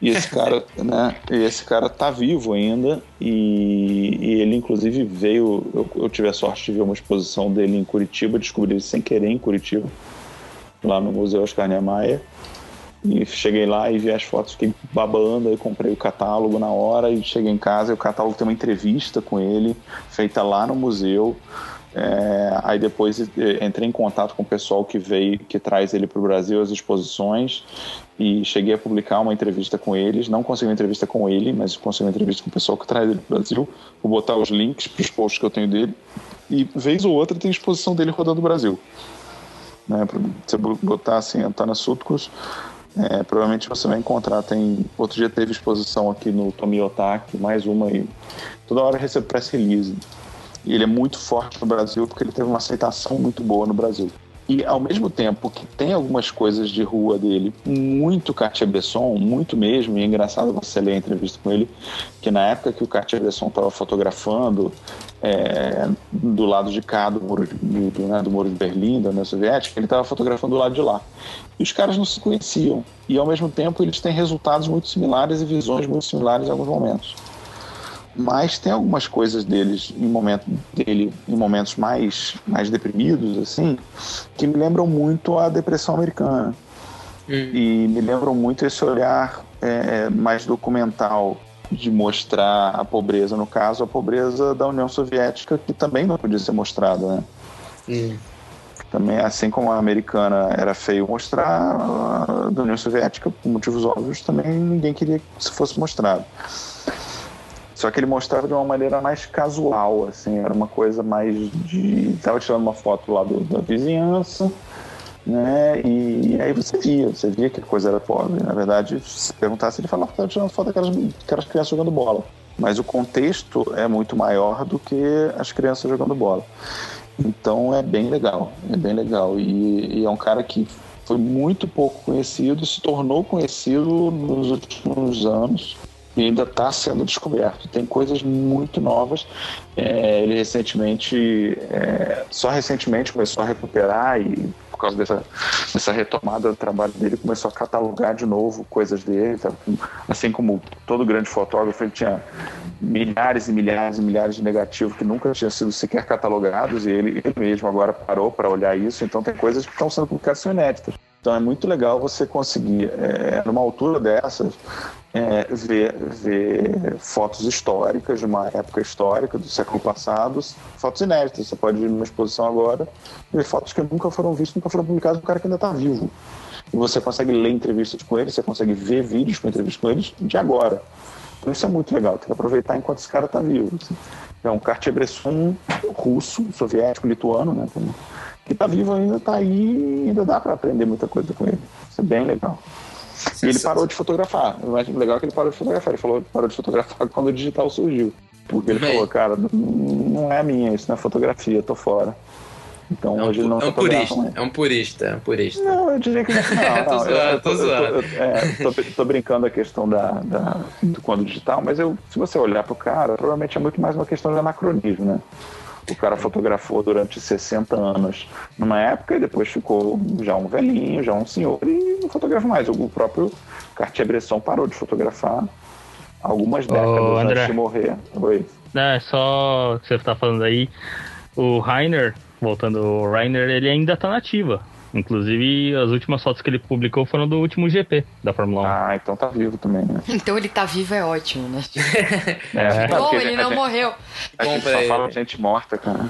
e esse *laughs* cara, né? esse cara tá vivo ainda e, e ele inclusive veio, eu, eu, tive a sorte de ver uma exposição dele em Curitiba, descobri ele sem querer em Curitiba, lá no Museu Oscar Niemeyer e cheguei lá e vi as fotos, fiquei babando, aí comprei o catálogo na hora e cheguei em casa e o catálogo tem uma entrevista com ele feita lá no museu é, aí depois entrei em contato com o pessoal que veio, que traz ele para o Brasil, as exposições, e cheguei a publicar uma entrevista com eles. Não consegui uma entrevista com ele, mas consegui uma entrevista com o pessoal que traz ele para o Brasil. Vou botar os links para os posts que eu tenho dele. E vez ou outra tem exposição dele rodando o Brasil. Né, pra você botar assim, Antana Sutkos, é, provavelmente você vai encontrar. Tem outro dia teve exposição aqui no Tomiotaki, mais uma e toda hora recebo press release. E ele é muito forte no Brasil porque ele teve uma aceitação muito boa no Brasil. E ao mesmo tempo que tem algumas coisas de rua dele, muito Cartier-Bresson, muito mesmo, e é engraçado você ler a entrevista com ele, que na época que o Cartier-Bresson estava fotografando é, do lado de cá do muro, do, né, do muro de Berlim, da União Soviética, ele estava fotografando do lado de lá. E os caras não se conheciam. E ao mesmo tempo eles têm resultados muito similares e visões muito similares em alguns momentos mas tem algumas coisas deles em momento dele em momentos mais mais deprimidos assim que me lembram muito a depressão americana hum. e me lembram muito esse olhar é, mais documental de mostrar a pobreza no caso a pobreza da União Soviética que também não podia ser mostrada né hum. também assim como a americana era feio mostrar a da União Soviética por motivos óbvios também ninguém queria que fosse mostrado só que ele mostrava de uma maneira mais casual, assim, era uma coisa mais de. Tava tirando uma foto lá do, da vizinhança, né? E, e, aí você via, você via que a coisa era pobre. Na verdade, se perguntasse, ele falava que estava tirando foto daquelas, daquelas crianças jogando bola. Mas o contexto é muito maior do que as crianças jogando bola. Então é bem legal, é bem legal. E, e é um cara que foi muito pouco conhecido, se tornou conhecido nos últimos anos e ainda está sendo descoberto. Tem coisas muito novas. É, ele recentemente, é, só recentemente começou a recuperar e por causa dessa, dessa retomada do trabalho dele, começou a catalogar de novo coisas dele. Tá? Assim como todo grande fotógrafo, ele tinha milhares e milhares e milhares de negativos que nunca tinham sido sequer catalogados e ele, ele mesmo agora parou para olhar isso. Então tem coisas que estão sendo publicadas inéditas. Então é muito legal você conseguir, é, numa altura dessas, é, ver, ver fotos históricas de uma época histórica do século passado, fotos inéditas. Você pode ir numa exposição agora e ver fotos que nunca foram vistas, nunca foram publicadas do cara que ainda está vivo. E você consegue ler entrevistas com ele, você consegue ver vídeos com entrevistas com eles de agora. Então isso é muito legal, tem que aproveitar enquanto esse cara está vivo. Assim. É um Cartier-Bresson russo, soviético, lituano, né? Que está vivo ainda, está aí ainda dá para aprender muita coisa com ele. Isso é bem legal. E ele parou de fotografar. O mais legal é que ele parou de fotografar. Ele falou que parou de fotografar *laughs* quando o digital surgiu. Porque ele Bem. falou, cara, não é minha, isso não é fotografia, eu tô fora. Então
é um,
hoje ele não
é um purista, é um purista, é um purista.
Não, eu diria que não. não *laughs* tô zoando, eu, tô, tô, eu, é, tô, tô, brincando a questão da, da, do quando digital, mas eu, se você olhar pro cara, provavelmente é muito mais uma questão de anacronismo, né? O cara fotografou durante 60 anos numa época e depois ficou já um velhinho, já um senhor e não fotografa mais. O próprio Cartier-Bresson parou de fotografar algumas décadas antes de morrer. Oi.
É, só que você tá falando aí, o Rainer, voltando o Rainer, ele ainda tá nativa. Inclusive, as últimas fotos que ele publicou foram do último GP da Fórmula 1.
Ah, então tá vivo também, né? *laughs*
Então ele tá vivo é ótimo, né? *laughs*
É.
Bom, ele não morreu.
A
Bom
gente só fala de gente morta, cara.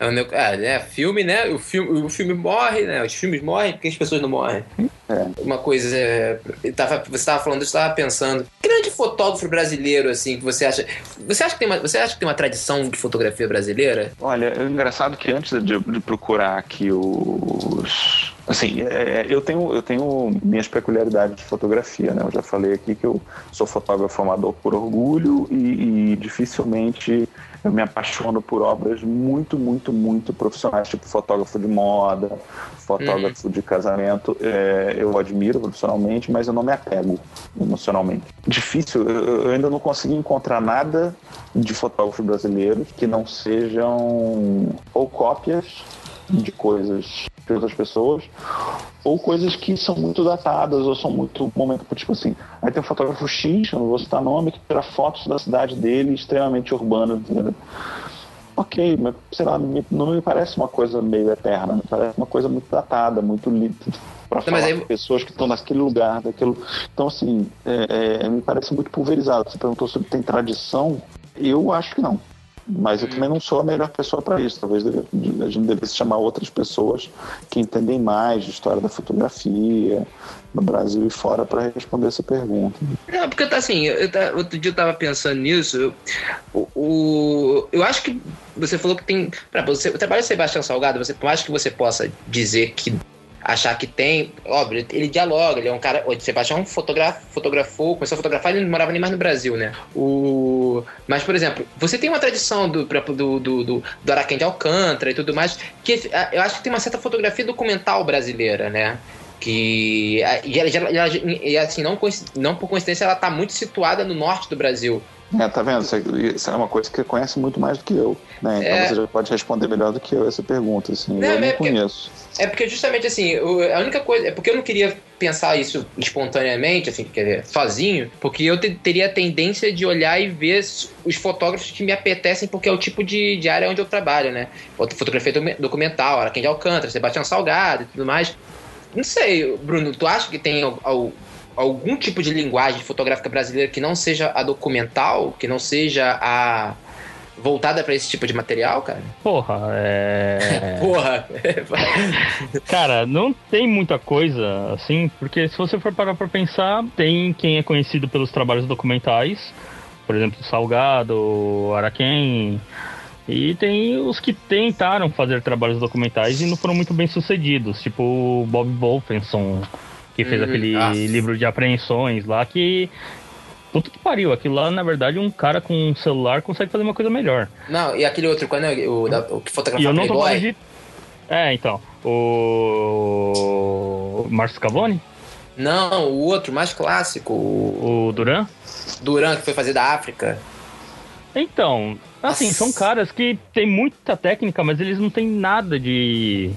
É, um ah, né? Filme, né? O filme, o filme morre, né? Os filmes morrem porque as pessoas não morrem.
É.
Uma coisa. É, tava, você estava falando, eu estava pensando. Grande fotógrafo brasileiro, assim, que você acha. Você acha que tem uma, você acha que tem uma tradição de fotografia brasileira?
Olha, é engraçado que antes de, de procurar aqui os. Assim, é, eu, tenho, eu tenho minhas peculiaridades de fotografia, né? Eu já falei aqui que eu sou fotógrafo amador por orgulho e, e dificilmente eu me apaixono por obras muito, muito, muito profissionais, tipo fotógrafo de moda, fotógrafo de casamento. É, eu admiro profissionalmente, mas eu não me apego emocionalmente. Difícil, eu, eu ainda não consegui encontrar nada de fotógrafos brasileiros que não sejam ou cópias de coisas de outras pessoas ou coisas que são muito datadas ou são muito momento tipo assim aí tem um fotógrafo X, não vou citar nome que tira fotos da cidade dele extremamente urbana entendeu? ok, mas sei lá, não me parece uma coisa meio eterna, me parece uma coisa muito datada, muito para
Não,
falar
mas aí-
pessoas que estão naquele lugar, daquilo. Então, assim, é- é, me parece muito pulverizado. Você perguntou sobre tem tradição, eu acho que não. Mas eu também não sou a melhor pessoa para isso. Talvez a gente devesse chamar outras pessoas que entendem mais de história da fotografia no Brasil e fora para responder essa pergunta.
Não, porque tá assim, eu, ta- outro dia eu tava pensando nisso. eu- o- eu acho que você falou que tem. Pra, você, o trabalho do Sebastião Salgado, você, por mais que você possa dizer que. Achar que tem, óbvio, ele dialoga, ele é um cara. O Sebastião fotogra- fotografou, começou a fotografar, ele não morava nem mais no Brasil, né? O, mas, por exemplo, você tem uma tradição do, do, do, do, do Araquém de Alcântara e tudo mais, que ah, eu acho que tem uma certa fotografia documental brasileira, né? que a- e, ela, ela- e, assim não, não por coincidência ela está muito situada no norte do Brasil
É, tá vendo? Isso é- é uma coisa que você conhece muito mais do que eu. Né? Então
É.
você já pode responder melhor do que eu essa pergunta. Assim.
Não,
eu
mas
não
é porque-
conheço.
é porque justamente assim a única coisa é porque eu não queria pensar isso espontaneamente assim quer dizer, sozinho porque eu te- teria a tendência de olhar e ver os fotógrafos que me apetecem porque é o tipo de, de área onde eu trabalho né Foto- fotografia docu- documental Araquém de Alcântara Sebastião Salgado e tudo mais não sei Bruno tu acha que tem al- al- algum tipo de linguagem fotográfica brasileira que não seja a documental, que não seja a voltada pra esse tipo de material, cara?
Porra, é. *laughs*
Porra!
Cara, não tem muita coisa assim, porque se você for parar pra pensar, tem quem é conhecido pelos trabalhos documentais, por exemplo, Salgado, Araquém, e tem os que tentaram fazer trabalhos documentais e não foram muito bem sucedidos, tipo Bob Wolfenson, que fez
Uhum,
aquele
nossa.
livro de apreensões lá que. Puta que pariu, aquilo lá, na verdade, um cara com um celular consegue fazer uma coisa melhor.
não, e aquele outro, quando é o, da- o que fotografa
eu não tô falando de. É, então. O. Marcos Cavone?
Não, o outro, mais clássico, o
O Duran?
Duran, que foi fazer da África.
Então, assim,
Nossa.
são caras que têm muita técnica, mas eles não têm nada de,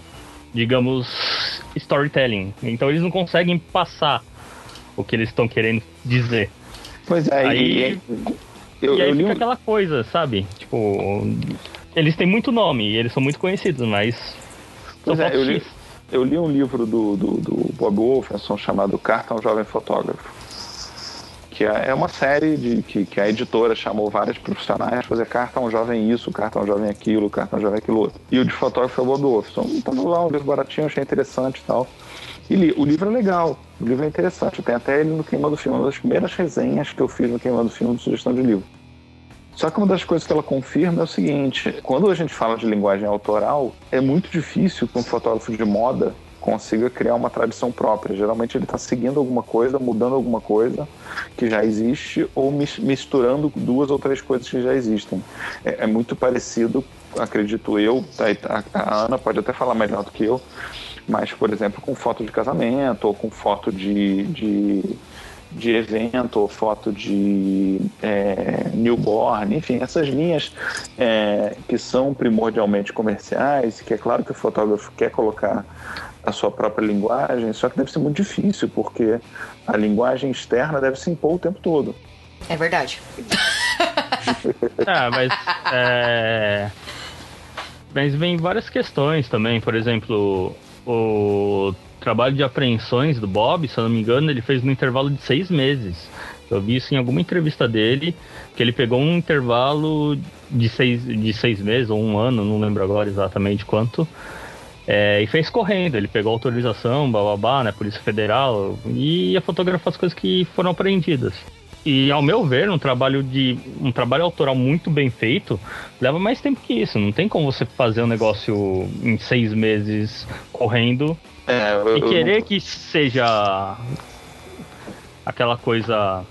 digamos, storytelling. Então eles não conseguem passar o que eles estão querendo dizer.
Pois é,
Aí-
e, eu,
e aí
eu
fica
um,
aquela coisa, sabe? Tipo, eles têm muito nome e eles são muito conhecidos, mas.
Pois é, eu li, eu li um livro do, do, do Bob Wolfenson chamado Carta a um Jovem Fotógrafo. Que é é uma série de, que, que a editora chamou vários profissionais para fazer carta a um jovem isso, carta a um jovem aquilo, carta um jovem aquilo outro. E o de fotógrafo é o Bob Wolfenson. Estava lá, um livro baratinho, achei interessante e tal. E li. O livro é legal, o livro é interessante. Tem até ele no Queima do Filme, uma das primeiras resenhas que eu fiz no Queima do Filme de sugestão de livro. Só que uma das coisas que ela confirma é o seguinte: quando a gente fala de linguagem autoral, é muito difícil que um fotógrafo de moda consiga criar uma tradição própria. Geralmente ele está seguindo alguma coisa, mudando alguma coisa que já existe ou mis- misturando duas ou três coisas que já existem. É, é muito parecido, acredito eu, tá, a, a Ana pode até falar melhor do que eu, mas, por exemplo, com foto de casamento ou com foto de, de de evento ou foto de é, newborn, enfim, essas linhas é, que são primordialmente comerciais, que é claro que o fotógrafo quer colocar a sua própria linguagem, só que deve ser muito difícil, porque a linguagem externa deve se impor o tempo todo.
É verdade. *laughs*
Ah, mas. é... Mas vem várias questões também. Por exemplo, o trabalho de apreensões do Bob, se eu não me engano, ele fez no intervalo de seis meses. Eu vi isso em alguma entrevista dele, que ele pegou um intervalo de seis, de seis meses ou um ano, não lembro agora exatamente quanto, é, e fez correndo. Ele pegou autorização, bababá, né, Polícia Federal, e ia fotografar as coisas que foram apreendidas. E ao meu ver, um trabalho de um trabalho autoral muito bem feito leva mais tempo que isso. Não tem como você fazer um negócio em seis meses correndo
É, eu,
e
eu
querer
não-
que seja aquela coisa,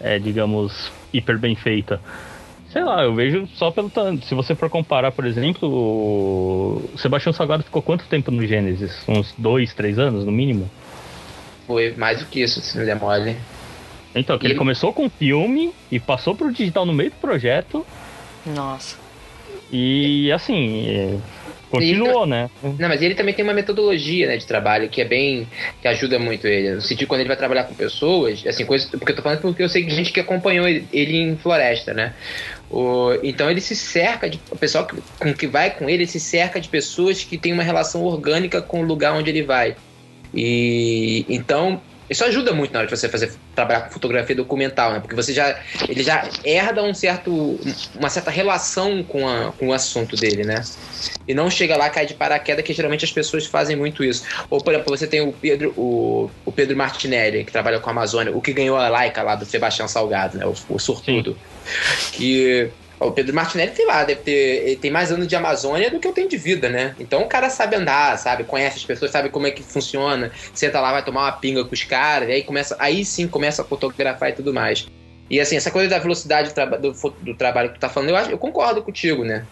é, digamos, hiper bem feita. Sei lá, eu vejo só pelo tanto. Se você for comparar, por exemplo, o Sebastião Salgado ficou quanto tempo no Gênesis? Uns dois, três anos, no mínimo?
Foi mais do que isso, se não der mole.
Então, que ele
ele-
começou com filme e passou pro digital no meio do projeto
Nossa.
e assim, é, continuou, né?
Não, mas ele também tem uma metodologia né, de trabalho que é bem. que ajuda muito ele. No sentido, quando ele vai trabalhar com pessoas, assim, coisa. Porque eu tô falando porque eu sei que gente que acompanhou ele, ele em floresta, né? O, então ele se cerca de. O pessoal que, com que vai com ele se cerca de pessoas que têm uma relação orgânica com o lugar onde ele vai. E então. Isso ajuda muito na hora de você fazer trabalhar com fotografia documental, né? Porque você já ele já herda um certo uma certa relação com, a, com o assunto dele, né? e não chega lá cai de paraquedas, que geralmente as pessoas fazem muito isso. Ou, por exemplo, você tem o Pedro, o, o Pedro Martinelli, que trabalha com a Amazônia, o que ganhou a Laika lá do Sebastião Salgado, né? O, o sortudo. Que. O Pedro Martinelli tem lá, deve ter. Ele tem mais anos de Amazônia do que eu tenho de vida, né? Então o cara sabe andar, sabe? Conhece as pessoas, sabe como é que funciona. Senta lá, vai tomar uma pinga com os caras, e aí começa. Aí sim começa a fotografar e tudo mais. E assim, essa coisa da velocidade do, traba- do do trabalho que tu tá falando, eu, acho, eu concordo contigo, né?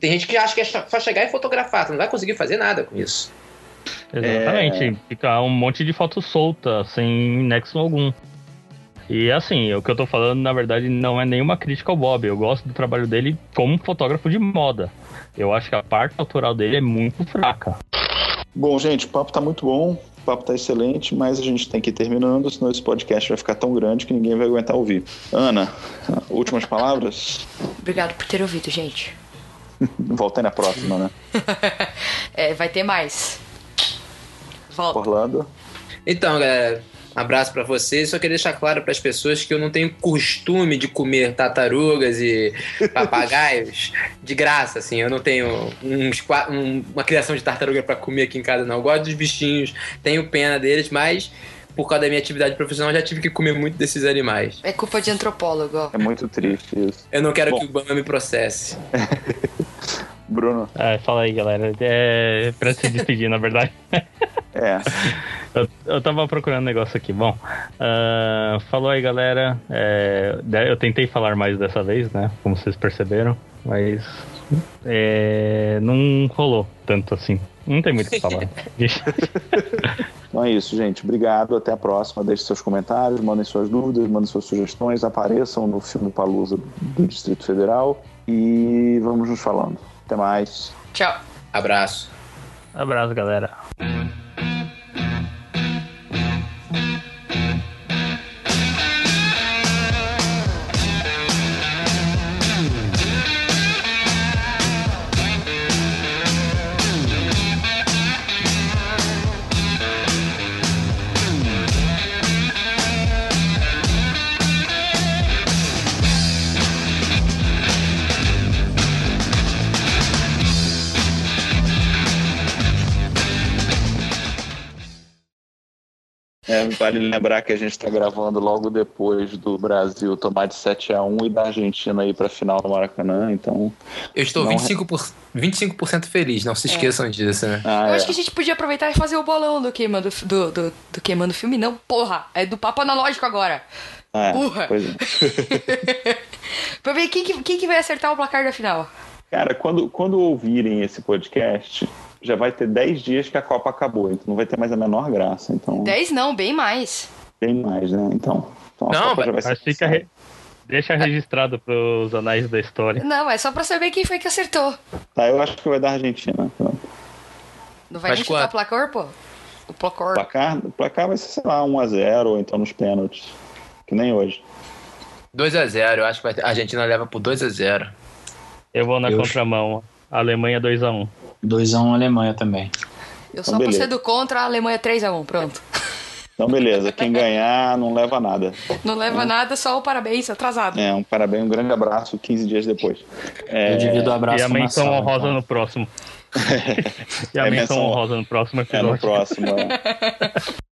Tem gente que acha que é só chegar e fotografar, tu não vai conseguir fazer nada com isso.
Exatamente. Fica um monte de foto solta, sem nexo algum. E assim, o que eu tô falando, na verdade, não é nenhuma crítica ao Bob. Eu gosto do trabalho dele como fotógrafo de moda. Eu acho que a parte autoral dele é muito fraca.
Bom, gente, o papo tá muito bom, o papo tá excelente, mas a gente tem que ir terminando, senão esse podcast vai ficar tão grande que ninguém vai aguentar ouvir. Ana, últimas palavras?
Obrigado por ter ouvido, gente. *laughs*
Volta aí na próxima, né? *laughs*
É, vai ter mais. Volta.
Orlando.
Então, galera, abraço pra vocês. Só queria deixar claro para as pessoas que eu não tenho costume de comer tartarugas e *laughs* papagaios de graça, assim. Eu não tenho uns um- uma criação de tartaruga pra comer aqui em casa, não. Eu gosto dos bichinhos, tenho pena deles, mas por causa da minha atividade profissional já tive que comer muito desses animais.
É culpa de antropólogo, ó.
É muito triste isso.
Eu não quero
Bom.
que o Bama me processe. *laughs*
Bruno.
É, fala aí, galera. É pra se despedir, na verdade.
É. *laughs*
Eu, eu tava procurando um negócio aqui. Bom, ah, falou aí, galera. É, eu tentei falar mais dessa vez, né? Como vocês perceberam, mas é, não rolou tanto assim. Não tem muito o que falar. *laughs*
Então é isso, gente. Obrigado. Até a próxima. Deixe seus comentários, mandem suas dúvidas, mandem suas sugestões. Apareçam no filme Palusa do Distrito Federal. E vamos nos falando. Até mais.
Tchau.
Abraço.
Abraço, galera.
É, *laughs* vale lembrar que a gente está gravando logo depois do Brasil tomar de 7 a 1 e da Argentina ir para a final do Maracanã. Então.
Eu estou
Não
25%, por... 25 feliz, não se esqueçam disso, né?
Ah,
Eu
é.
acho que a gente podia aproveitar e fazer o bolão do queimando do, do, do queimando filme, não, porra. É do papo analógico agora.
Ah, é.
Burra.
Pois é. *laughs*
pra ver quem que, quem que vai acertar o placar da final.
Cara, quando, quando ouvirem esse podcast, já vai ter 10 dias que a Copa acabou, então não vai ter mais a menor graça. Então,
10 não, bem mais.
bem mais, né? Então, então a
Não,
Copa já vai ser.
Fica re- deixa registrado pros anais da história.
Não, é só pra saber quem foi que acertou.
Tá, eu acho que vai dar Argentina. Pronto.
Não vai
Mas
nem chutar placar, pô? O placar.
placar, o placar vai ser, sei lá, 1x0 ou então nos pênaltis. Que nem hoje.
2x0, eu acho que vai ter- a Argentina leva por 2x0.
Eu vou na
Eu-
contramão. Alemanha 2x1.
2x1 Alemanha também.
Eu só
Então, beleza.
torcendo contra a Alemanha 3x1, pronto.
Então, beleza. Quem ganhar não leva nada.
Não leva nada, só o parabéns atrasado.
É, um parabéns, um grande abraço 15 dias depois. É,
Eu divido o
E
abraço
a
com uma
menção
sala,
honrosa
então.
no próximo. *laughs* e a
É, menção
honrosa no próximo
é
episódio.
no próximo. é. *laughs*